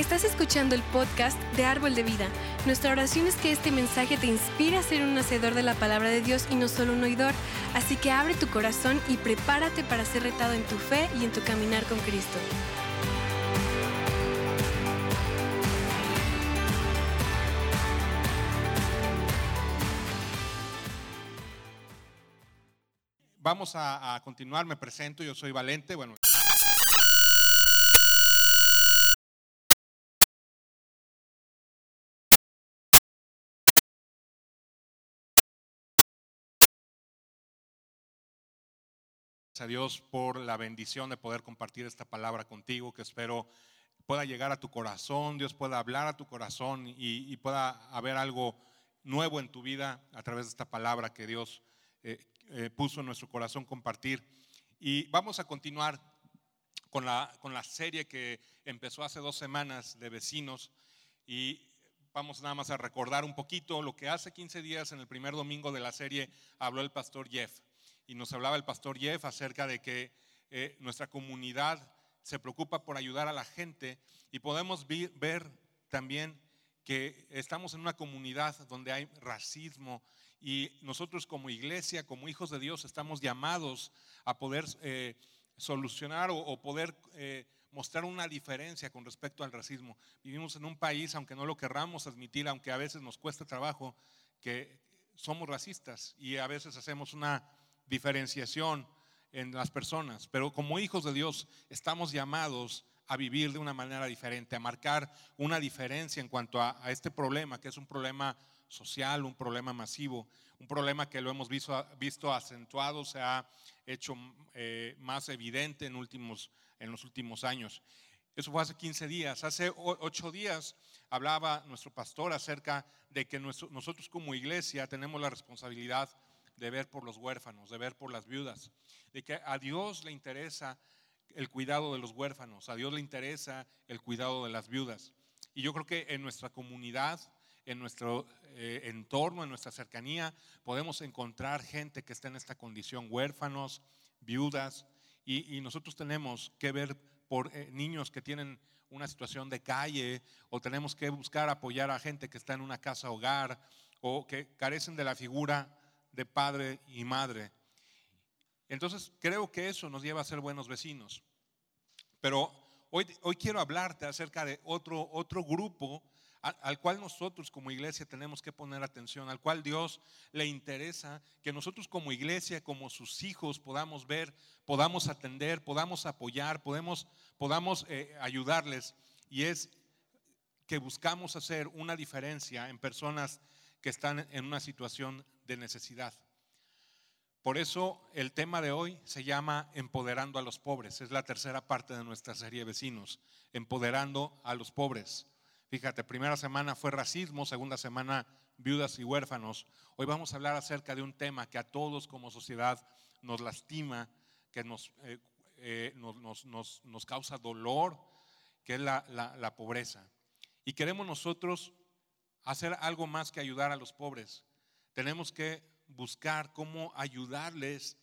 Estás escuchando el podcast de Árbol de Vida. Nuestra oración es que este mensaje te inspire a ser un hacedor de la palabra de Dios y no solo un oidor. Así que abre tu corazón y prepárate para ser retado en tu fe y en tu caminar con Cristo. Vamos a, a continuar, me presento, yo soy Valente, bueno, a Dios por la bendición de poder compartir esta palabra contigo, que espero pueda llegar a tu corazón, Dios pueda hablar a tu corazón y, pueda haber algo nuevo en tu vida a través de esta palabra que Dios eh, eh, puso en nuestro corazón compartir. Y vamos a continuar con la, con la serie que empezó hace dos semanas de vecinos y vamos nada más a recordar un poquito lo que hace 15 días en el primer domingo de la serie habló el pastor Jeff y nos hablaba el pastor Jeff acerca de que eh, nuestra comunidad se preocupa por ayudar a la gente y podemos ver también que estamos en una comunidad donde hay racismo y nosotros como iglesia, como hijos de Dios, estamos llamados a poder eh, solucionar o, poder eh, mostrar una diferencia con respecto al racismo. Vivimos en un país, aunque no lo querramos admitir, aunque a veces nos cueste trabajo, que somos racistas y a veces hacemos una diferenciación en las personas, pero como hijos de Dios estamos llamados a vivir de una manera diferente, a marcar una diferencia en cuanto a, este problema, que es un problema social, un problema masivo, un problema que lo hemos visto, visto acentuado, se ha hecho eh, más evidente en, últimos, en los últimos años. Eso fue hace 15 días. Hace 8 días hablaba nuestro pastor acerca de que nosotros como iglesia tenemos la responsabilidad de ver por los huérfanos, de ver por las viudas, de que a Dios le interesa el cuidado de los huérfanos, a Dios le interesa el cuidado de las viudas. Y yo creo que en nuestra comunidad, en nuestro eh, entorno, en nuestra cercanía, podemos encontrar gente que está en esta condición, huérfanos, viudas, y, nosotros tenemos que ver por eh, niños que tienen una situación de calle, o tenemos que buscar apoyar a gente que está en una casa hogar, o que carecen de la figura de padre y madre. Entonces creo que eso nos lleva a ser buenos vecinos. Pero hoy, hoy quiero hablarte acerca de otro, otro grupo al, al, cual nosotros como iglesia tenemos que poner atención, al cual Dios le interesa que nosotros como iglesia, como sus hijos, podamos ver, podamos atender, podamos apoyar, podemos, podamos eh, ayudarles. Y es que buscamos hacer una diferencia en personas que están en una situación de necesidad. Por eso el tema de hoy se llama Empoderando a los pobres. Es la tercera parte de nuestra serie Vecinos, Empoderando a los pobres. Fíjate, primera semana fue racismo, segunda semana viudas y huérfanos. Hoy vamos a hablar acerca de un tema que a todos como sociedad nos lastima, que nos, eh, eh, nos, causa dolor, que es la, la pobreza. Y queremos nosotros hacer algo más que ayudar a los pobres. Tenemos que buscar cómo ayudarles,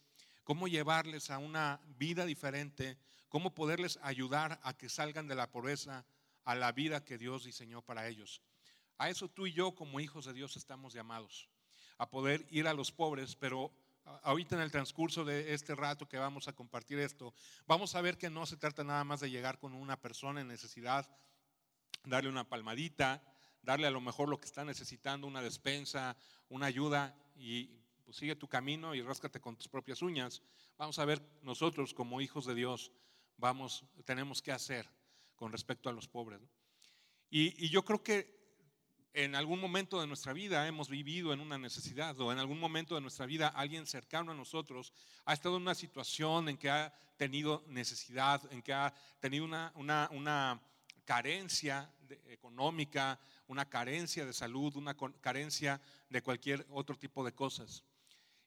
cómo llevarles a una vida diferente, cómo poderles ayudar a que salgan de la pobreza a la vida que Dios diseñó para ellos. A eso tú y yo como hijos de Dios estamos llamados, a poder ir a los pobres, pero ahorita en el transcurso de este rato que vamos a compartir esto, vamos a ver que no se trata nada más de llegar con una persona en necesidad, darle una palmadita, darle a lo mejor lo que está necesitando, una despensa, una ayuda y pues sigue tu camino y ráscate con tus propias uñas. Vamos a ver nosotros como hijos de Dios, vamos, tenemos que hacer con respecto a los pobres. Y, yo creo que en algún momento de nuestra vida hemos vivido en una necesidad o en algún momento de nuestra vida alguien cercano a nosotros ha estado en una situación en que ha tenido necesidad, en que ha tenido una, una carencia económica, una carencia de salud, una carencia de cualquier otro tipo de cosas.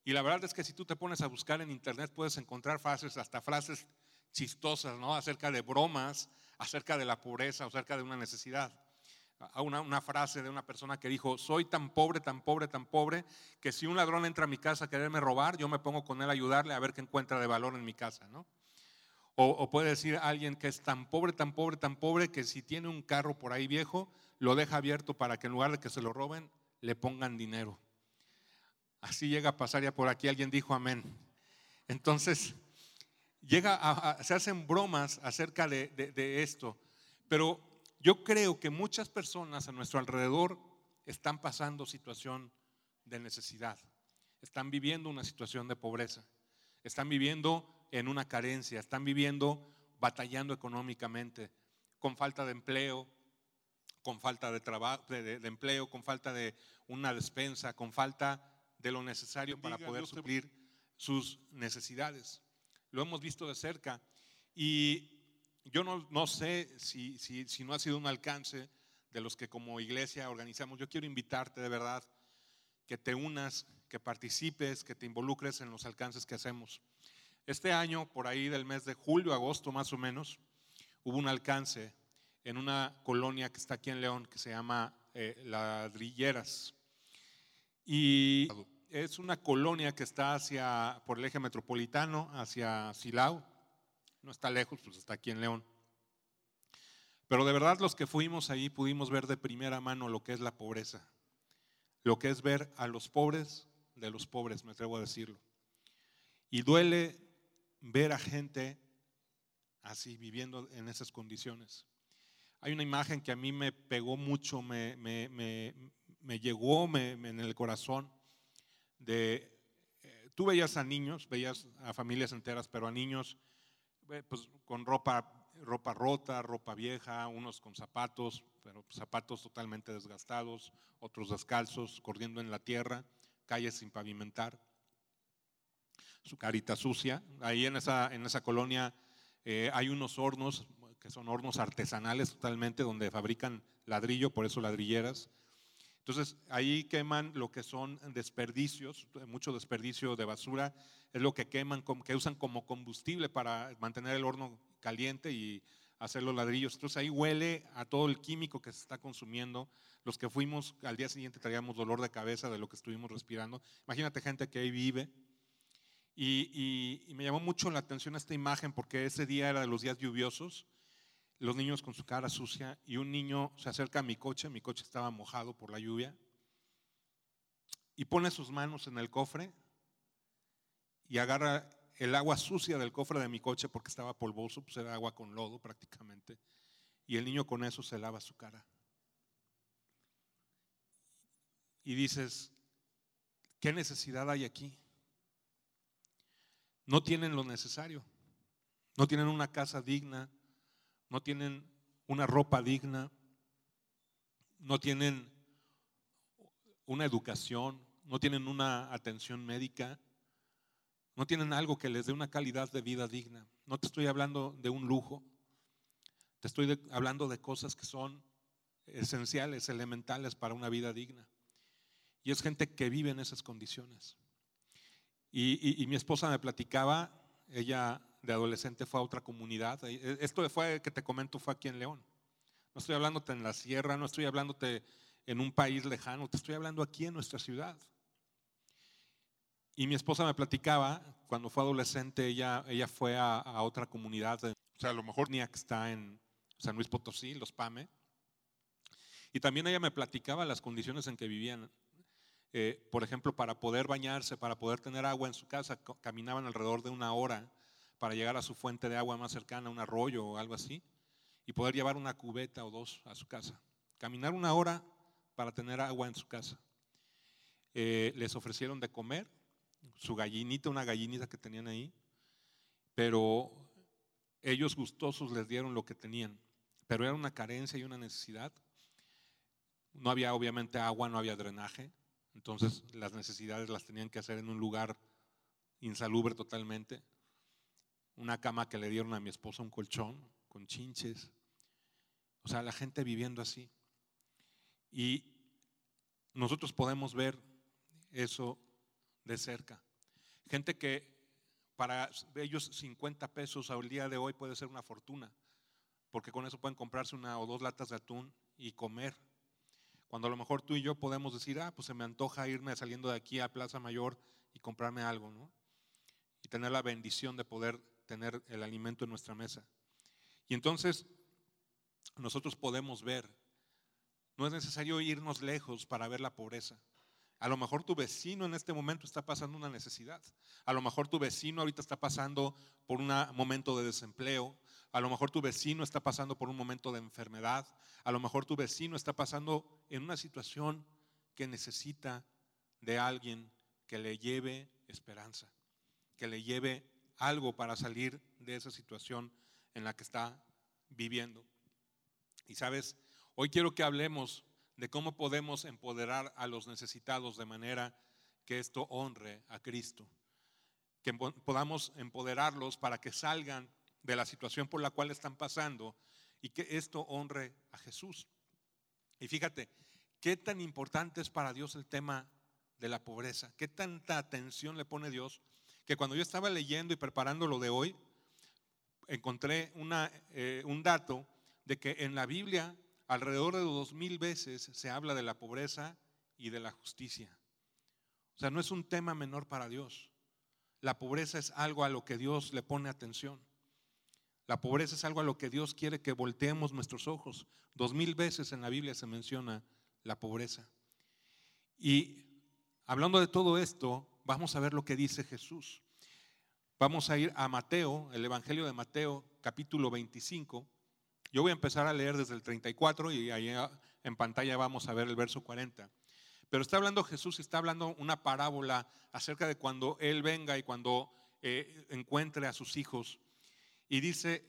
Y la verdad es que si tú te pones a buscar en internet puedes encontrar frases, hasta frases chistosas, ¿no? Acerca de bromas, acerca de la pobreza, acerca de una necesidad. Una, una frase de una persona que dijo, soy tan pobre, tan pobre, tan pobre, que si un ladrón entra a mi casa a quererme robar, yo me pongo con él a ayudarle a ver qué encuentra de valor en mi casa, ¿no? O, puede decir alguien que es tan pobre, tan pobre, tan pobre que si tiene un carro por ahí viejo, lo deja abierto para que en lugar de que se lo roben, le pongan dinero. Así llega a pasar ya por aquí, alguien dijo amén. Entonces, llega a, se hacen bromas acerca de, de esto, pero yo creo que muchas personas a nuestro alrededor están pasando situación de necesidad, están viviendo una situación de pobreza, están viviendo en una carencia, están viviendo batallando económicamente, con falta de empleo, con falta de, trabajo, de, empleo, con falta de una despensa, con falta de lo necesario para poder suplir sus necesidades. Lo hemos visto de cerca y yo no, no sé si, si, si no ha sido un alcance de los que como iglesia organizamos. Yo quiero invitarte de verdad que te unas, que participes, que te involucres en los alcances que hacemos. Este año, por ahí del mes de julio, agosto más o menos, hubo un alcance en una colonia que está aquí en León que se llama eh, Ladrilleras. Y es una colonia que está hacia, por el eje metropolitano, hacia Silao. No está lejos, pues está aquí en León. Pero de verdad los que fuimos ahí pudimos ver de primera mano lo que es la pobreza, lo que es ver a los pobres de los pobres, me atrevo a decirlo. Y duele ver a gente así, viviendo en esas condiciones. Hay una imagen que a mí me pegó mucho, me, llegó en el corazón de, eh, tú veías a niños, veías a familias enteras, pero a niños eh, pues, con ropa, ropa rota, ropa vieja, unos con zapatos, pero zapatos totalmente desgastados, otros descalzos, corriendo en la tierra, calles sin pavimentar su carita sucia. Ahí en esa, en esa colonia eh, hay unos hornos que son hornos artesanales totalmente, donde fabrican ladrillo, por eso ladrilleras. Entonces ahí queman lo que son desperdicios, mucho desperdicio de basura, es lo que queman, que usan como combustible para mantener el horno caliente y hacer los ladrillos. Entonces ahí huele a todo el químico que se está consumiendo. Los que fuimos al día siguiente traíamos dolor de cabeza de lo que estuvimos respirando. Imagínate gente que ahí vive y, me llamó mucho la atención esta imagen porque ese día era de los días lluviosos, los niños con su cara sucia y un niño se acerca a mi coche, mi coche estaba mojado por la lluvia, y pone sus manos en el cofre y agarra el agua sucia del cofre de mi coche porque estaba polvoso, pues era agua con lodo prácticamente, y el niño con eso se lava su cara. Y dices, ¿qué necesidad hay aquí? No tienen lo necesario. No tienen una casa digna, no tienen una ropa digna, no tienen una educación, no tienen una atención médica, no tienen algo que les dé una calidad de vida digna. No te estoy hablando de un lujo, te estoy hablando de cosas que son esenciales, elementales para una vida digna. Y es gente que vive en esas condiciones. Y, mi esposa me platicaba, ella de adolescente fue a otra comunidad. E, esto fue que te comento fue aquí en León. No estoy hablándote en la sierra, no estoy hablándote en un país lejano, te estoy hablando aquí en nuestra ciudad. Y mi esposa me platicaba, cuando fue adolescente, ella, ella fue a, otra comunidad, o sea, a lo mejor que está en San Luis Potosí, Los Pame. Y también ella me platicaba las condiciones en que vivían. Eh, por ejemplo, para poder bañarse, para poder tener agua en su casa, caminaban alrededor de una hora para llegar a su fuente de agua más cercana, un arroyo o algo así, y poder llevar una cubeta o dos a su casa. Caminar una hora para tener agua en su casa. Eh, les ofrecieron de comer su gallinita, una gallinita que tenían ahí, pero ellos gustosos les dieron lo que tenían, pero era una carencia y una necesidad. No había obviamente agua, no había drenaje, entonces las necesidades las tenían que hacer en un lugar insalubre totalmente. Una cama que le dieron a mi esposa, un colchón con chinches. O sea, la gente viviendo así. Y nosotros podemos ver eso de cerca. Gente que para ellos 50 pesos al día de hoy puede ser una fortuna, porque con eso pueden comprarse una o dos latas de atún y comer cuando a lo mejor tú y yo podemos decir, ah, pues se me antoja irme saliendo de aquí a Plaza Mayor y comprarme algo, ¿no? Y tener la bendición de poder tener el alimento en nuestra mesa. Y entonces nosotros podemos ver, no es necesario irnos lejos para ver la pobreza. A lo mejor tu vecino en este momento está pasando una necesidad. A lo mejor tu vecino ahorita está pasando por un momento de desempleo. A lo mejor tu vecino está pasando por un momento de enfermedad. A lo mejor tu vecino está pasando en una situación que necesita de alguien que le lleve esperanza, que le lleve algo para salir de esa situación en la que está viviendo. Y sabes, hoy quiero que hablemos de cómo podemos empoderar a los necesitados de manera que esto honre a Cristo, que podamos empoderarlos para que salgan de la situación por la cual están pasando y que esto honre a Jesús. Y fíjate, qué tan importante es para Dios el tema de la pobreza, qué tanta atención le pone Dios, que cuando yo estaba leyendo y preparando lo de hoy, encontré una, eh, un dato de que en la Biblia alrededor de dos mil veces se habla de la pobreza y de la justicia. O sea, no es un tema menor para Dios. La pobreza es algo a lo que Dios le pone atención. La pobreza es algo a lo que Dios quiere que volteemos nuestros ojos. Dos mil veces en la Biblia se menciona la pobreza. Y hablando de todo esto, vamos a ver lo que dice Jesús. Vamos a ir a Mateo, el Evangelio de Mateo, capítulo 25. Yo voy a empezar a leer desde el 34 y ahí en pantalla vamos a ver el verso 40. Pero está hablando Jesús está hablando una parábola acerca de cuando Él venga y cuando eh, encuentre a sus hijos. Y dice,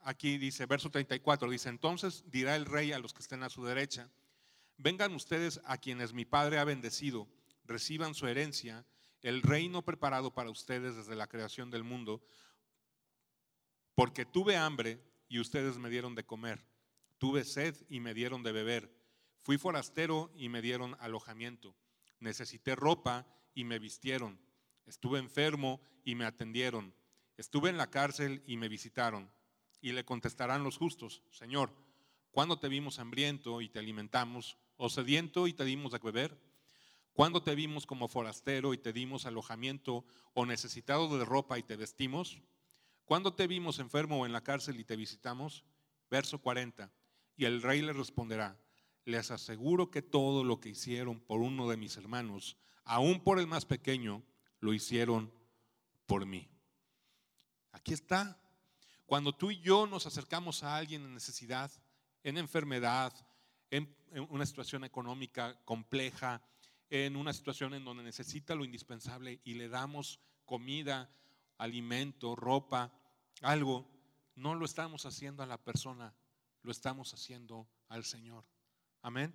aquí dice, verso 34, dice, entonces dirá el rey a los que estén a su derecha, vengan ustedes a quienes mi Padre ha bendecido, reciban su herencia, el reino preparado para ustedes desde la creación del mundo, porque tuve hambre y ustedes me dieron de comer. Tuve sed y me dieron de beber. Fui forastero y me dieron alojamiento. Necesité ropa y me vistieron. Estuve enfermo y me atendieron. Estuve en la cárcel y me visitaron. Y le contestarán los justos, Señor, ¿cuándo te vimos hambriento y te alimentamos? ¿O sediento y te dimos de beber? ¿Cuándo te vimos como forastero y te dimos alojamiento o necesitado de ropa y te vestimos? ¿Cuándo te vimos enfermo o en la cárcel y te visitamos? Verso 40. Y el rey le responderá, les aseguro que todo lo que hicieron por uno de mis hermanos, aún por el más pequeño, lo hicieron por mí. Aquí está. Cuando tú y yo nos acercamos a alguien en necesidad, en enfermedad, en, una situación económica compleja, en una situación en donde necesita lo indispensable y le damos comida, alimento, ropa, algo, no lo estamos haciendo a la persona, lo estamos haciendo al Señor. Amén.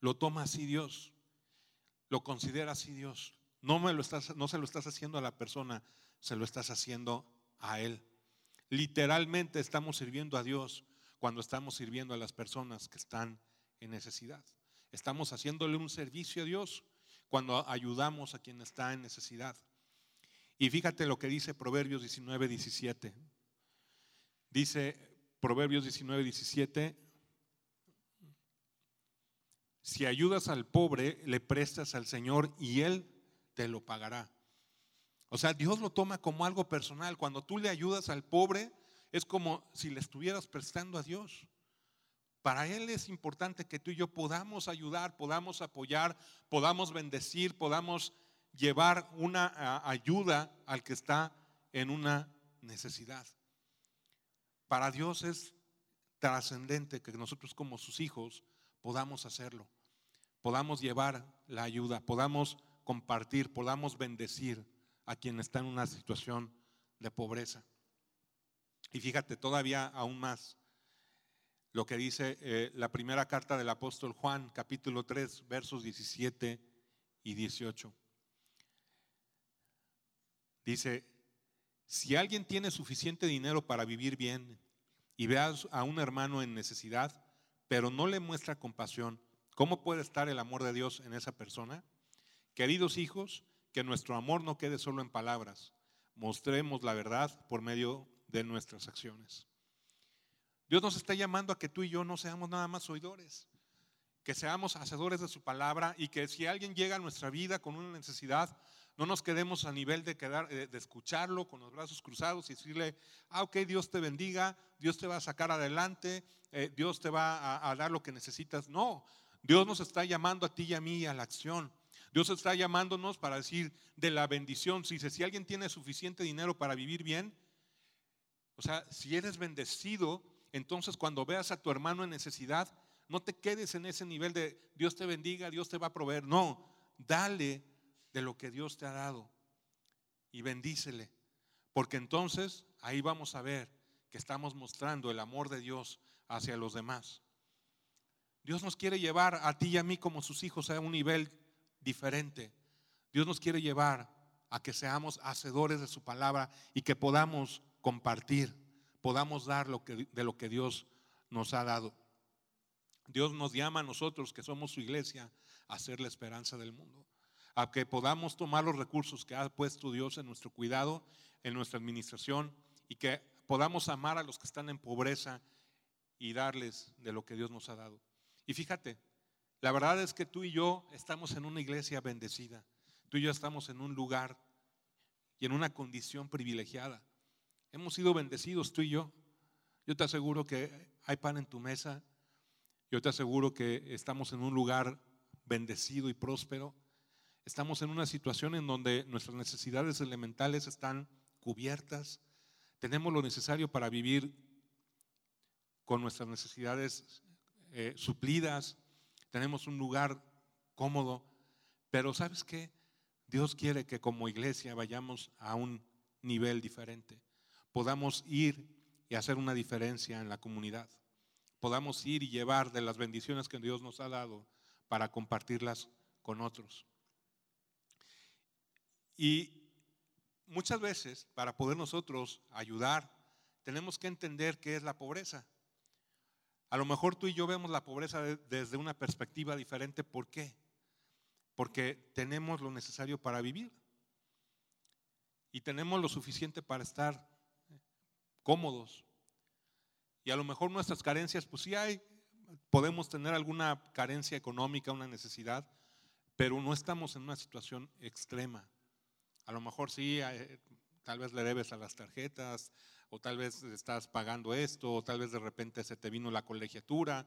Lo toma así Dios, lo considera así Dios. No, me lo estás, no se lo estás haciendo a la persona, se lo estás haciendo a Él. Literalmente estamos sirviendo a Dios cuando estamos sirviendo a las personas que están en necesidad. Estamos haciéndole un servicio a Dios cuando ayudamos a quien está en necesidad. Y fíjate lo que dice Proverbios 19, 17. Dice Proverbios 19, 17, si ayudas al pobre, le prestas al Señor y Él te lo pagará. O sea, Dios lo toma como algo personal. Cuando tú le ayudas al pobre, es como si le estuvieras prestando a Dios. Para Él es importante que tú y yo podamos ayudar, podamos apoyar, podamos bendecir, podamos llevar una ayuda al que está en una necesidad. Para Dios es trascendente que nosotros como sus hijos podamos hacerlo, podamos llevar la ayuda, podamos compartir, podamos bendecir a quien está en una situación de pobreza. Y fíjate todavía aún más lo que dice eh, la primera carta del apóstol Juan, capítulo 3, versos 17 y 18. Dice, si alguien tiene suficiente dinero para vivir bien y ve a un hermano en necesidad, pero no le muestra compasión, ¿cómo puede estar el amor de Dios en esa persona? Queridos hijos, que nuestro amor no quede solo en palabras, mostremos la verdad por medio de nuestras acciones. Dios nos está llamando a que tú y yo no seamos nada más oidores, que seamos hacedores de su palabra y que si alguien llega a nuestra vida con una necesidad, No nos quedemos a nivel de, de, escucharlo con los brazos cruzados y decirle, ah, ok, Dios te bendiga, Dios te va a sacar adelante, eh, Dios te va a, dar lo que necesitas. No, Dios nos está llamando a ti y a mí a la acción. Dios está llamándonos para decir de la bendición. Si, si alguien tiene suficiente dinero para vivir bien, o sea, si eres bendecido, entonces cuando veas a tu hermano en necesidad, no te quedes en ese nivel de Dios te bendiga, Dios te va a proveer. No, dale de lo que Dios te ha dado y bendícele. Porque entonces ahí vamos a ver que estamos mostrando el amor de Dios hacia los demás. Dios nos quiere llevar a ti y a mí como sus hijos a un nivel diferente. Dios nos quiere llevar a que seamos hacedores de su palabra y que podamos compartir, podamos dar lo que, de lo que Dios nos ha dado. Dios nos llama a nosotros, que somos su iglesia, a ser la esperanza del mundo. A que podamos tomar los recursos que ha puesto Dios en nuestro cuidado, en nuestra administración, y que podamos amar a los que están en pobreza y darles de lo que Dios nos ha dado. Y fíjate, la verdad es que tú y yo estamos en una iglesia bendecida. Tú y yo estamos en un lugar y en una condición privilegiada. Hemos sido bendecidos tú y yo. Yo te aseguro que hay pan en tu mesa. Yo te aseguro que estamos en un lugar bendecido y próspero. Estamos en una situación en donde nuestras necesidades elementales están cubiertas. Tenemos lo necesario para vivir con nuestras necesidades eh, suplidas. Tenemos un lugar cómodo. Pero ¿sabes qué? Dios quiere que como iglesia vayamos a un nivel diferente podamos ir y hacer una diferencia en la comunidad. Podamos ir y llevar de las bendiciones que Dios nos ha dado para compartirlas con otros. Y muchas veces, para poder nosotros ayudar, tenemos que entender qué es la pobreza. A lo mejor tú y yo vemos la pobreza desde una perspectiva diferente. ¿Por qué? Porque tenemos lo necesario para vivir. Y tenemos lo suficiente para estar cómodos. Y a lo mejor nuestras carencias, pues sí hay, podemos tener alguna carencia económica, una necesidad, pero no estamos en una situación extrema. A lo mejor sí, eh, tal vez le debes a las tarjetas, o tal vez estás pagando esto, o tal vez de repente se te vino la colegiatura,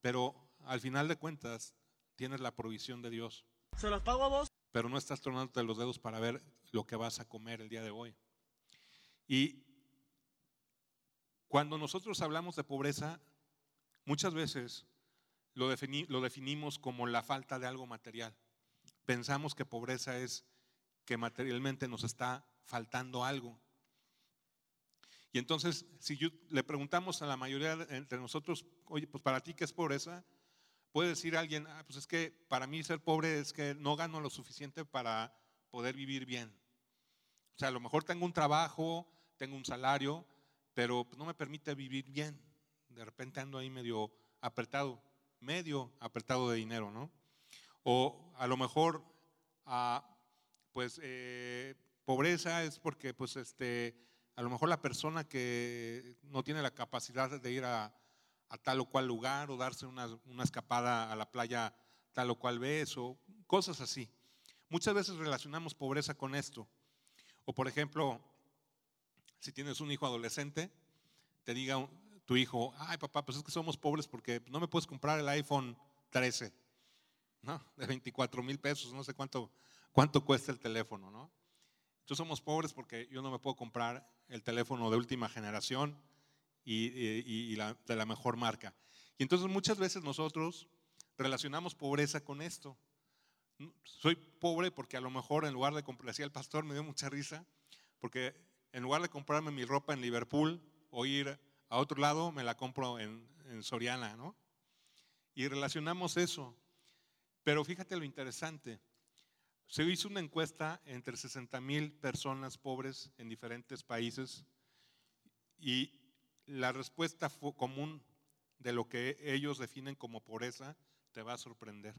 pero al final de cuentas tienes la provisión de Dios. ¿Se los pago a vos? Pero no estás tronándote los dedos para ver lo que vas a comer el día de hoy. Y cuando nosotros hablamos de pobreza, muchas veces lo, definimos como la falta de algo material. Pensamos que pobreza es que materialmente nos está faltando algo. Y entonces, si le preguntamos a la mayoría de nosotros, oye, pues para ti, ¿qué es pobreza? Puede decir alguien, ah, pues es que para mí ser pobre es que no gano lo suficiente para poder vivir bien. O sea, a lo mejor tengo un trabajo, tengo un salario, pero no me permite vivir bien. De repente ando ahí medio apretado, medio apretado de dinero, ¿no? O a lo mejor, ah, pues, eh, pobreza es porque, pues, este, a lo mejor la persona que no tiene la capacidad de ir a, tal o cual lugar o darse una, escapada a la playa tal o cual vez o cosas así. Muchas veces relacionamos pobreza con esto. O por ejemplo, si tienes un hijo adolescente, te diga tu hijo, ay papá, pues es que somos pobres porque no me puedes comprar el iPhone 13, ¿no? De 24 mil pesos, no sé cuánto, cuánto cuesta el teléfono, ¿no? Entonces somos pobres porque yo no me puedo comprar el teléfono de última generación y, de la mejor marca. Y entonces muchas veces nosotros relacionamos pobreza con esto. Soy pobre porque a lo mejor en lugar de comprar, decía el pastor, me dio mucha risa, porque en lugar de comprarme mi ropa en Liverpool o ir a otro lado, me la compro en, Soriana, ¿no? Y relacionamos eso. Pero fíjate lo interesante. Se hizo una encuesta entre 60 mil personas pobres en diferentes países y la respuesta común de lo que ellos definen como pobreza te va a sorprender.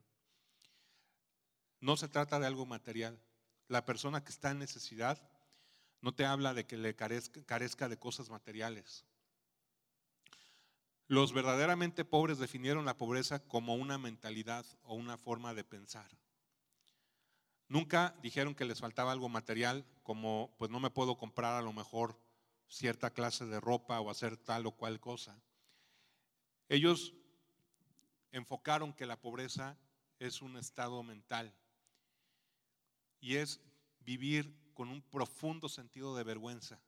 No se trata de algo material. La persona que está en necesidad no te habla de que le carezca, de cosas materiales. Los verdaderamente pobres definieron la pobreza como una mentalidad o una forma de pensar. Nunca dijeron que les faltaba algo material, como pues no me puedo comprar a lo mejor cierta clase de ropa o hacer tal o cual cosa. Ellos enfocaron que la pobreza es un estado mental y es vivir con un profundo sentido de vergüenza,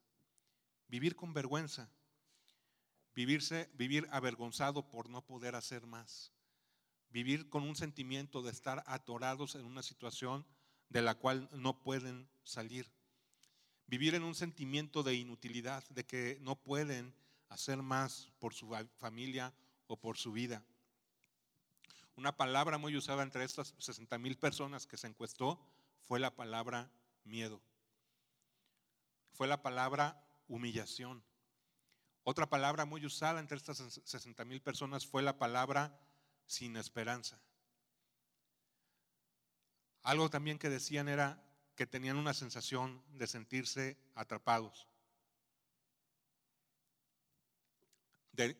vivir con vergüenza, vivirse, vivir avergonzado por no poder hacer más, vivir con un sentimiento de estar atorados en una situación de la cual no pueden salir, vivir en un sentimiento de inutilidad, de que no pueden hacer más por su familia o por su vida. Una palabra muy usada entre estas 60 mil personas que se encuestó fue la palabra miedo. Fue la palabra humillación. Otra palabra muy usada entre estas 60 mil personas fue la palabra sin esperanza. Algo también que decían era que tenían una sensación de sentirse atrapados, de,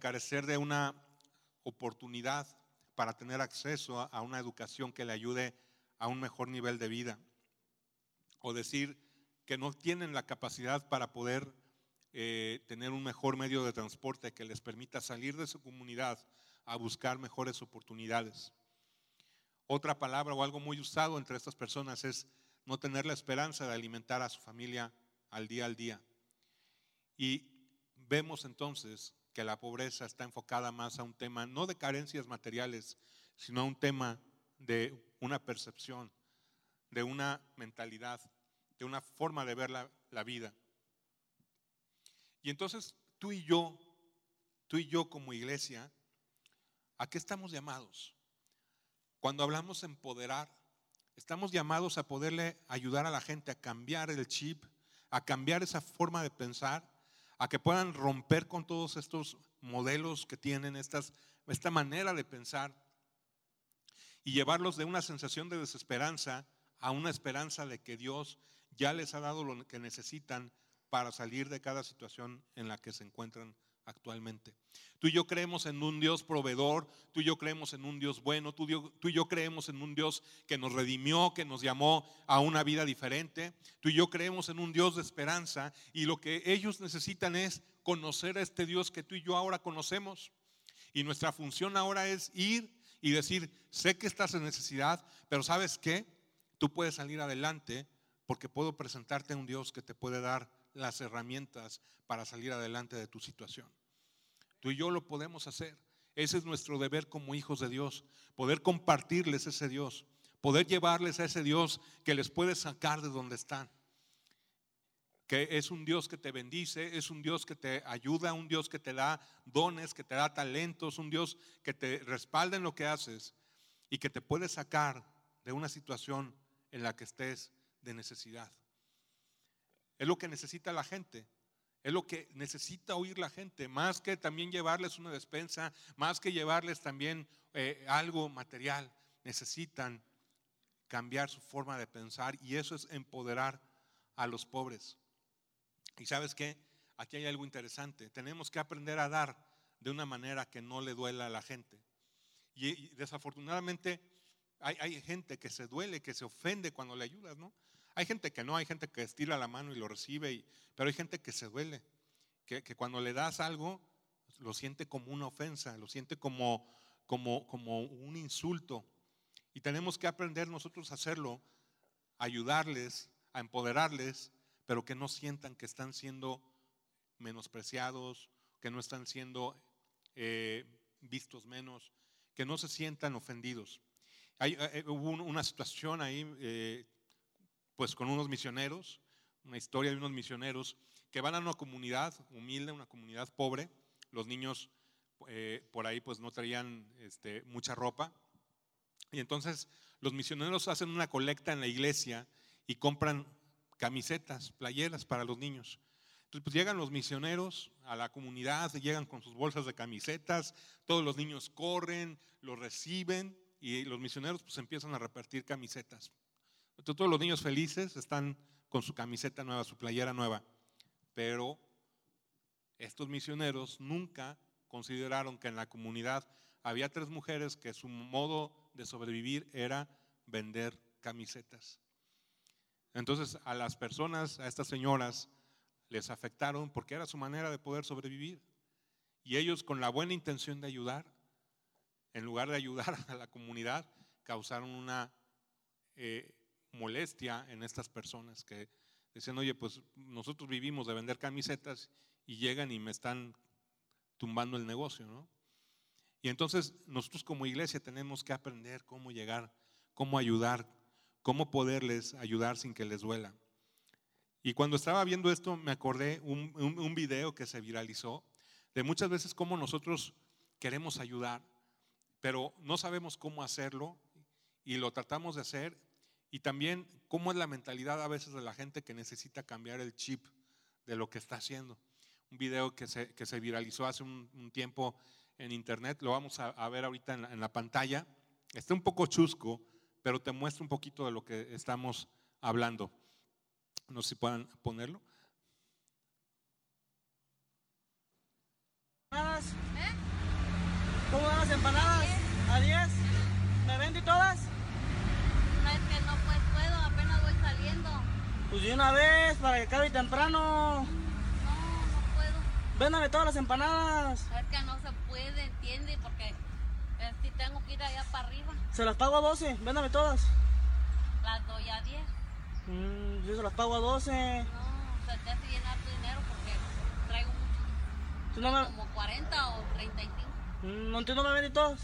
carecer de una oportunidad para tener acceso a una educación que le ayude a un mejor nivel de vida. O decir que no tienen la capacidad para poder eh, tener un mejor medio de transporte que les permita salir de su comunidad a buscar mejores oportunidades. Otra palabra o algo muy usado entre estas personas es no tener la esperanza de alimentar a su familia al día al día. Y vemos entonces que la pobreza está enfocada más a un tema no de carencias materiales, sino a un tema de una percepción, de una mentalidad, de una forma de ver la, vida. Y entonces tú y yo, tú y yo como iglesia, ¿a qué estamos llamados? Cuando hablamos empoderar, estamos llamados a poderle ayudar a la gente a cambiar el chip, a cambiar esa forma de pensar, a que puedan romper con todos estos modelos que tienen, esta manera de pensar y llevarlos de una sensación de desesperanza a una esperanza de que Dios ya les ha dado lo que necesitan para salir de cada situación en la que se encuentran actualmente. Tú y yo creemos en un Dios proveedor, tú y yo creemos en un Dios bueno, tú, y yo creemos en un Dios que nos redimió, que nos llamó a una vida diferente, tú y yo creemos en un Dios de esperanza y lo que ellos necesitan es conocer a este Dios que tú y yo ahora conocemos. Y nuestra función ahora es ir y decir, sé que estás en necesidad, pero ¿sabes qué? Tú puedes salir adelante porque puedo presentarte a un Dios que te puede dar las herramientas para salir adelante de tu situación. Tú y yo lo podemos hacer. Ese es nuestro deber como hijos de Dios, poder compartirles ese Dios, poder llevarles a ese Dios que les puede sacar de donde están. Que es un Dios que te bendice, es un Dios que te ayuda, un Dios que te da dones, que te da talentos, un Dios que te respalda en lo que haces y que te puede sacar de una situación en la que estés de necesidad. Es lo que necesita la gente. Es lo que necesita oír la gente, más que también llevarles una despensa, más que llevarles también eh, algo material. Necesitan cambiar su forma de pensar y eso es empoderar a los pobres. Y sabes qué, aquí hay algo interesante. Tenemos que aprender a dar de una manera que no le duela a la gente. Y, desafortunadamente hay, hay gente que se duele, que se ofende cuando le ayudas, ¿no? Hay gente que no, hay gente que estira la mano y lo recibe, pero hay gente que se duele, que, cuando le das algo lo siente como una ofensa, lo siente como, como, como un insulto. Y tenemos que aprender nosotros a hacerlo, ayudarles, a empoderarles, pero que no sientan que están siendo menospreciados, que no están siendo eh, vistos menos, que no se sientan ofendidos. Hay, eh, eh, hubo una situación ahí pues con unos misioneros, una historia de unos misioneros que van a una comunidad humilde, una comunidad pobre. Los niños eh, por ahí pues no traían este, mucha ropa. Y entonces los misioneros hacen una colecta en la iglesia y compran camisetas, playeras para los niños. Entonces pues llegan los misioneros a la comunidad, llegan con sus bolsas de camisetas, todos los niños corren, los reciben y los misioneros pues empiezan a repartir camisetas todos los niños felices están con su camiseta nueva, su playera nueva. Pero estos misioneros nunca consideraron que en la comunidad había tres mujeres que su modo de sobrevivir era vender camisetas. Entonces a las personas, a estas señoras, les afectaron porque era su manera de poder sobrevivir. Y ellos con la buena intención de ayudar, en lugar de ayudar a la comunidad, causaron una eh, molestia en estas personas que decían, oye, pues nosotros vivimos de vender camisetas y llegan y me están tumbando el negocio, ¿no? Y entonces nosotros como iglesia tenemos que aprender cómo llegar, cómo ayudar, cómo poderles ayudar sin que les duela. Y cuando estaba viendo esto me acordé un, un, video que se viralizó de muchas veces cómo nosotros queremos ayudar, pero no sabemos cómo hacerlo y lo tratamos de hacer. Y también cómo es la mentalidad a veces de la gente que necesita cambiar el chip de lo que está haciendo. Un video que se, que se viralizó hace un, tiempo en internet, lo vamos a, ver ahorita en la, en la pantalla. Está un poco chusco, pero te muestra un poquito de lo que estamos hablando. No sé si puedan ponerlo. ¿Eh? ¿Cómo van las empanadas? ¿A 10? ¿Me vendí todas? No es que no pues puedo, apenas voy saliendo. Pues de una vez, para que acabe temprano. No, no puedo. Véndame todas las empanadas. Es que no se puede, entiende, porque si tengo que ir allá para arriba. Se las pago a 12, véndame todas. Las doy a 10. Mm, yo se las pago a 12. No, se te hace llenar tu dinero porque traigo mucho. No me... Como 40 o 35. Mm, no entiendo, ¿me vendí todas?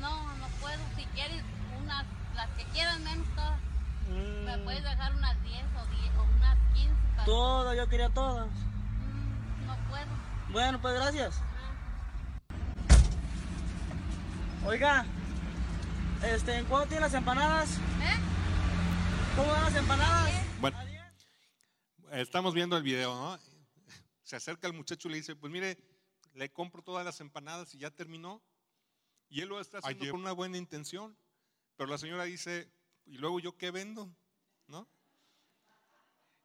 No, no puedo. Si quieres, unas, las que quieran menos todas. Mm. Me puedes dejar unas 10 o, 10, o unas 15. para- Todas, yo quería todas. Mm, no puedo. Bueno, pues gracias. Ah. Oiga, este, ¿cuándo tienen las empanadas? ¿Eh? ¿Cómo van las empanadas? Bueno, ¿A 10? estamos viendo el video, ¿no? Se acerca el muchacho y le dice, pues mire, le compro todas las empanadas y ya terminó. Y él lo está haciendo Ayer- con una buena intención. Pero la señora dice, ¿y luego yo qué vendo? ¿No?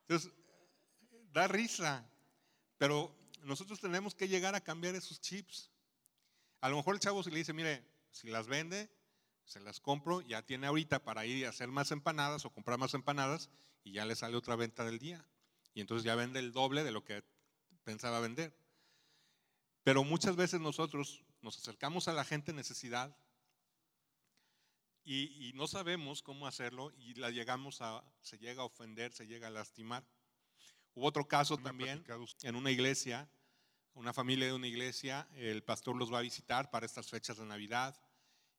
Entonces, da risa. Pero nosotros tenemos que llegar a cambiar esos chips. A lo mejor el chavo si le dice, mire, si las vende, se las compro, ya tiene ahorita para ir a hacer más empanadas o comprar más empanadas y ya le sale otra venta del día. Y entonces ya vende el doble de lo que pensaba vender. Pero muchas veces nosotros nos acercamos a la gente en necesidad y, y no sabemos cómo hacerlo y la llegamos a, se llega a ofender, se llega a lastimar. Hubo otro caso también en una iglesia, una familia de una iglesia, el pastor los va a visitar para estas fechas de Navidad.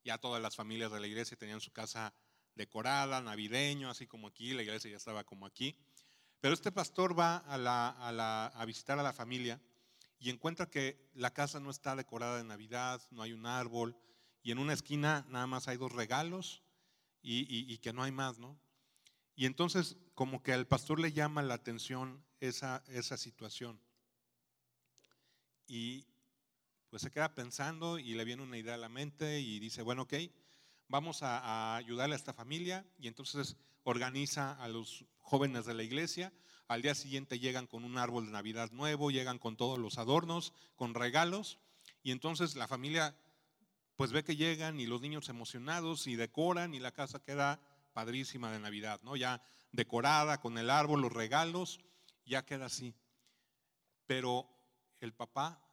Ya todas las familias de la iglesia tenían su casa decorada, navideño, así como aquí, la iglesia ya estaba como aquí. Pero este pastor va a, la- a la- a visitar a la familia y encuentra que la casa no está decorada de Navidad, no hay un árbol y en una esquina nada más hay dos regalos y, y- que no hay más, ¿no? Y entonces como que al pastor le llama la atención esa, esa situación. Y pues se queda pensando y le viene una idea a la mente y dice, bueno, ok, vamos a, a ayudarle a esta familia y entonces organiza a los jóvenes de la iglesia. Al día siguiente llegan con un árbol de Navidad nuevo, llegan con todos los adornos, con regalos y entonces la familia pues ve que llegan y los niños emocionados y decoran y la casa queda padrísima de Navidad, ¿no? Ya decorada con el árbol, los regalos, ya queda así. Pero el papá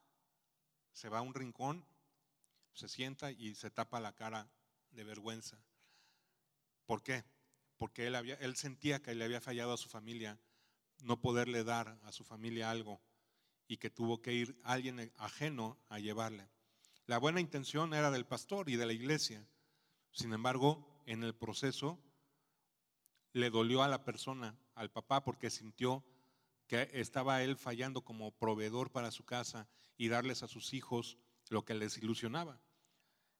se va a un rincón, se sienta y se tapa la cara de vergüenza. ¿Por qué? Porque él, había, él sentía que le había fallado a su familia no poderle dar a su familia algo y que tuvo que ir alguien ajeno a llevarle. La buena intención era del pastor y de la iglesia. Sin embargo, en el proceso le dolió a la persona, al papá, porque sintió que estaba él fallando como proveedor para su casa y darles a sus hijos lo que les ilusionaba.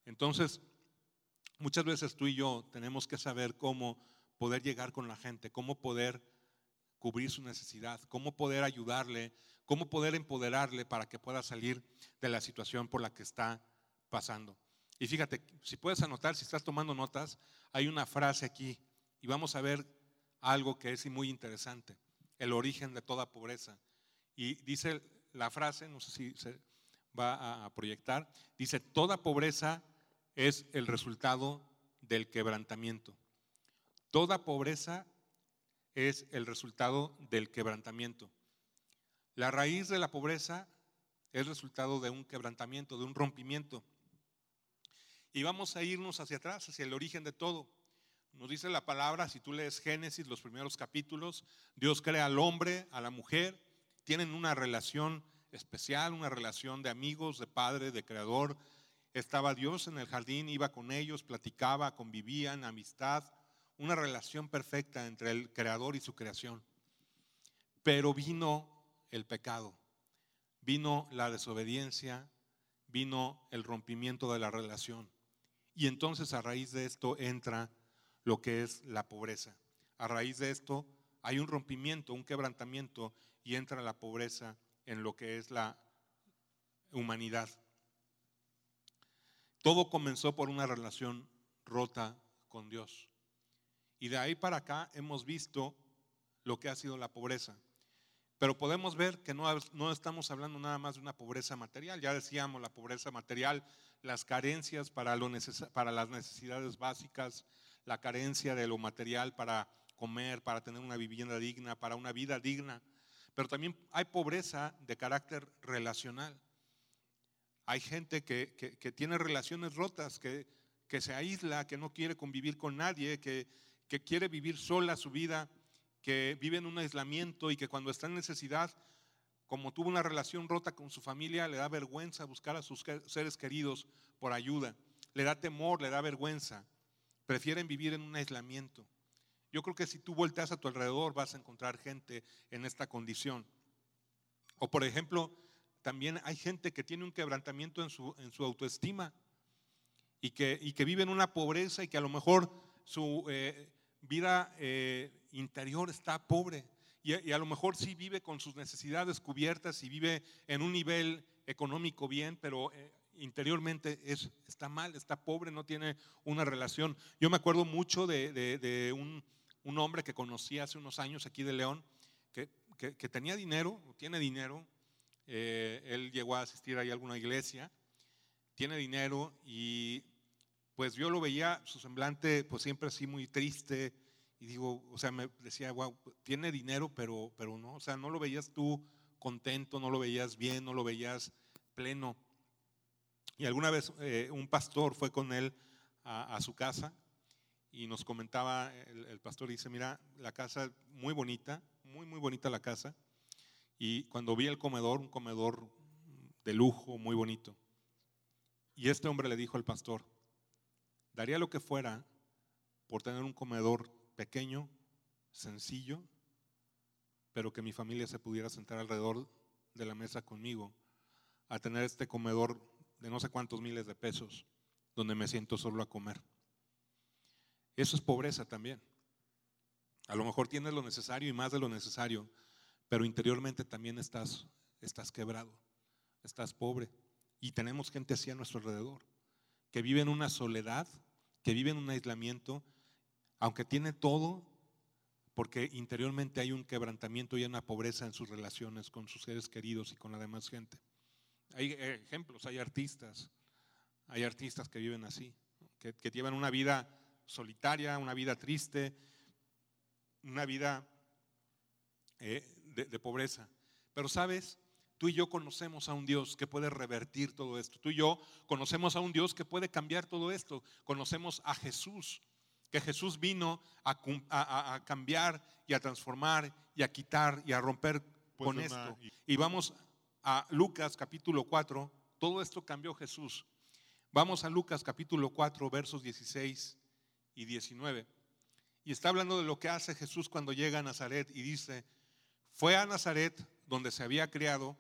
Entonces, muchas veces tú y yo tenemos que saber cómo poder llegar con la gente, cómo poder cubrir su necesidad, cómo poder ayudarle, cómo poder empoderarle para que pueda salir de la situación por la que está pasando. Y fíjate, si puedes anotar, si estás tomando notas, hay una frase aquí y vamos a ver algo que es muy interesante, el origen de toda pobreza. Y dice la frase, no sé si se va a proyectar, dice, toda pobreza es el resultado del quebrantamiento. Toda pobreza es el resultado del quebrantamiento. La raíz de la pobreza es resultado de un quebrantamiento, de un rompimiento. Y vamos a irnos hacia atrás, hacia el origen de todo. Nos dice la palabra, si tú lees Génesis, los primeros capítulos, Dios crea al hombre, a la mujer, tienen una relación especial, una relación de amigos, de padre, de creador. Estaba Dios en el jardín, iba con ellos, platicaba, convivían, amistad, una relación perfecta entre el creador y su creación. Pero vino el pecado, vino la desobediencia, vino el rompimiento de la relación. Y entonces a raíz de esto entra lo que es la pobreza. A raíz de esto hay un rompimiento, un quebrantamiento y entra la pobreza en lo que es la humanidad. Todo comenzó por una relación rota con Dios. Y de ahí para acá hemos visto lo que ha sido la pobreza. Pero podemos ver que no, no, estamos hablando nada más de una pobreza material. Ya decíamos, la pobreza material, las carencias para, lo para las necesidades básicas, la carencia de lo material para comer, para tener una vivienda digna, para una vida digna. Pero también hay pobreza de carácter relacional. Hay gente que, que, tiene relaciones rotas, que, que, se aísla, que no quiere convivir con nadie, que, quiere vivir sola su vida que vive en un aislamiento y que cuando está en necesidad, como tuvo una relación rota con su familia, le da vergüenza buscar a sus seres queridos por ayuda. Le da temor, le da vergüenza. Prefieren vivir en un aislamiento. Yo creo que si tú volteas a tu alrededor vas a encontrar gente en esta condición. O por ejemplo, también hay gente que tiene un quebrantamiento en su, en su autoestima y que, y que vive en una pobreza y que a lo mejor su eh, vida eh, interior está pobre y, a lo mejor sí vive con sus necesidades cubiertas y vive en un nivel económico bien, pero eh, interiormente es, está mal, está pobre, no tiene una relación. Yo me acuerdo mucho de, un, hombre que conocí hace unos años aquí de León, que, tenía dinero, tiene dinero, eh, él llegó a asistir ahí a alguna iglesia, tiene dinero y pues yo lo veía, su semblante pues siempre así muy triste, y digo, o sea, me decía, wow, tiene dinero, pero, pero no, o sea, no lo veías tú contento, no lo veías bien, no lo veías pleno. Y alguna vez eh, un pastor fue con él a, su casa y nos comentaba, el, el, pastor dice, mira, la casa muy bonita, muy, muy bonita la casa. Y cuando vi el comedor, un comedor de lujo, muy bonito. Y este hombre le dijo al pastor, daría lo que fuera por tener un comedor pequeño, sencillo, pero que mi familia se pudiera sentar alrededor de la mesa conmigo, a tener este comedor de no sé cuántos miles de pesos, donde me siento solo a comer. Eso es pobreza también. A lo mejor tienes lo necesario y más de lo necesario, pero interiormente también estás, estás quebrado, estás pobre. Y tenemos gente así a nuestro alrededor, que vive en una soledad, que vive en un aislamiento aunque tiene todo, porque interiormente hay un quebrantamiento y una pobreza en sus relaciones con sus seres queridos y con la demás gente. Hay ejemplos, hay artistas, hay artistas que viven así, que, llevan una vida solitaria, una vida triste, una vida eh, de pobreza. Pero sabes, tú y yo conocemos a un Dios que puede revertir todo esto. Tú y yo conocemos a un Dios que puede cambiar todo esto. Conocemos a Jesús que Jesús vino a, cambiar y a transformar y a quitar y a romper pues con esto. Y vamos a Lucas capítulo 4, todo esto cambió Jesús. Vamos a Lucas capítulo 4, versos 16 y 19. Y está hablando de lo que hace Jesús cuando llega a Nazaret y dice, fue a Nazaret donde se había criado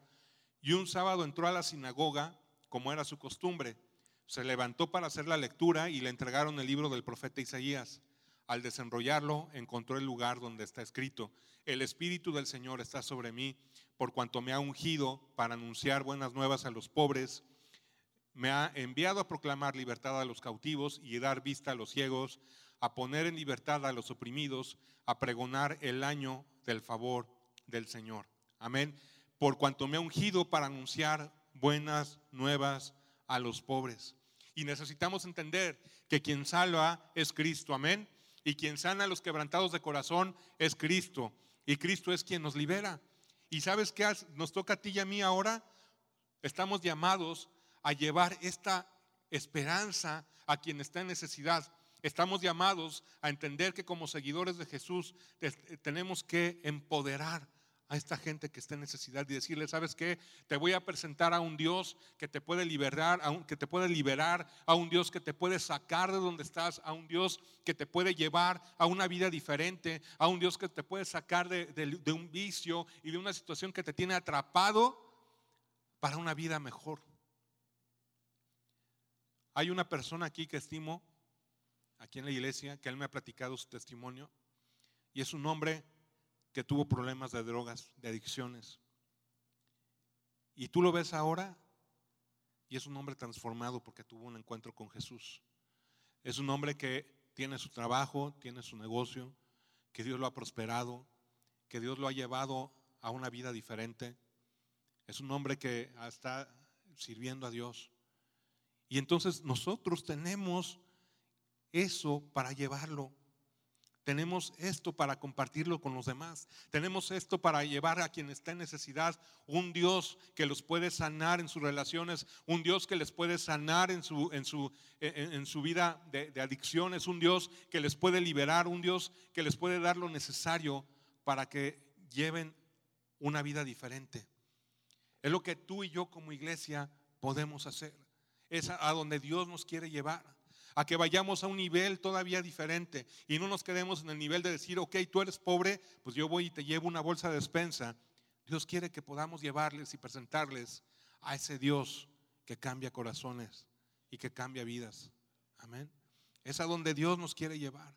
y un sábado entró a la sinagoga como era su costumbre se levantó para hacer la lectura y le entregaron el libro del profeta Isaías. Al desenrollarlo, encontró el lugar donde está escrito, el Espíritu del Señor está sobre mí, por cuanto me ha ungido para anunciar buenas nuevas a los pobres, me ha enviado a proclamar libertad a los cautivos y dar vista a los ciegos, a poner en libertad a los oprimidos, a pregonar el año del favor del Señor. Amén. Por cuanto me ha ungido para anunciar buenas nuevas a los pobres. Y necesitamos entender que quien salva es Cristo, amén. Y quien sana a los quebrantados de corazón es Cristo. Y Cristo es quien nos libera. ¿Y sabes qué nos toca a ti y a mí ahora? Estamos llamados a llevar esta esperanza a quien está en necesidad. Estamos llamados a entender que como seguidores de Jesús tenemos que empoderar a esta gente que está en necesidad y decirle, ¿sabes qué? Te voy a presentar a un Dios que te puede liberar, a un, que te puede liberar, a un Dios que te puede sacar de donde estás, a un Dios que te puede llevar a una vida diferente, a un Dios que te puede sacar de, de un vicio y de una situación que te tiene atrapado para una vida mejor. Hay una persona aquí que estimo, aquí en la iglesia, que él me ha platicado su testimonio, y es un hombre que tuvo problemas de drogas, de adicciones. Y tú lo ves ahora y es un hombre transformado porque tuvo un encuentro con Jesús. Es un hombre que tiene su trabajo, tiene su negocio, que Dios lo ha prosperado, que Dios lo ha llevado a una vida diferente. Es un hombre que está sirviendo a Dios. Y entonces nosotros tenemos eso para llevarlo tenemos esto para compartirlo con los demás. Tenemos esto para llevar a quien está en necesidad. Un Dios que los puede sanar en sus relaciones. Un Dios que les puede sanar en su, en su, en, su vida de, de adicciones. Un Dios que les puede liberar. Un Dios que les puede dar lo necesario para que lleven una vida diferente. Es lo que tú y yo como iglesia podemos hacer. Es a donde Dios nos quiere llevar a que vayamos a un nivel todavía diferente y no nos quedemos en el nivel de decir, ok, tú eres pobre, pues yo voy y te llevo una bolsa de despensa. Dios quiere que podamos llevarles y presentarles a ese Dios que cambia corazones y que cambia vidas. Amén. Es a donde Dios nos quiere llevar.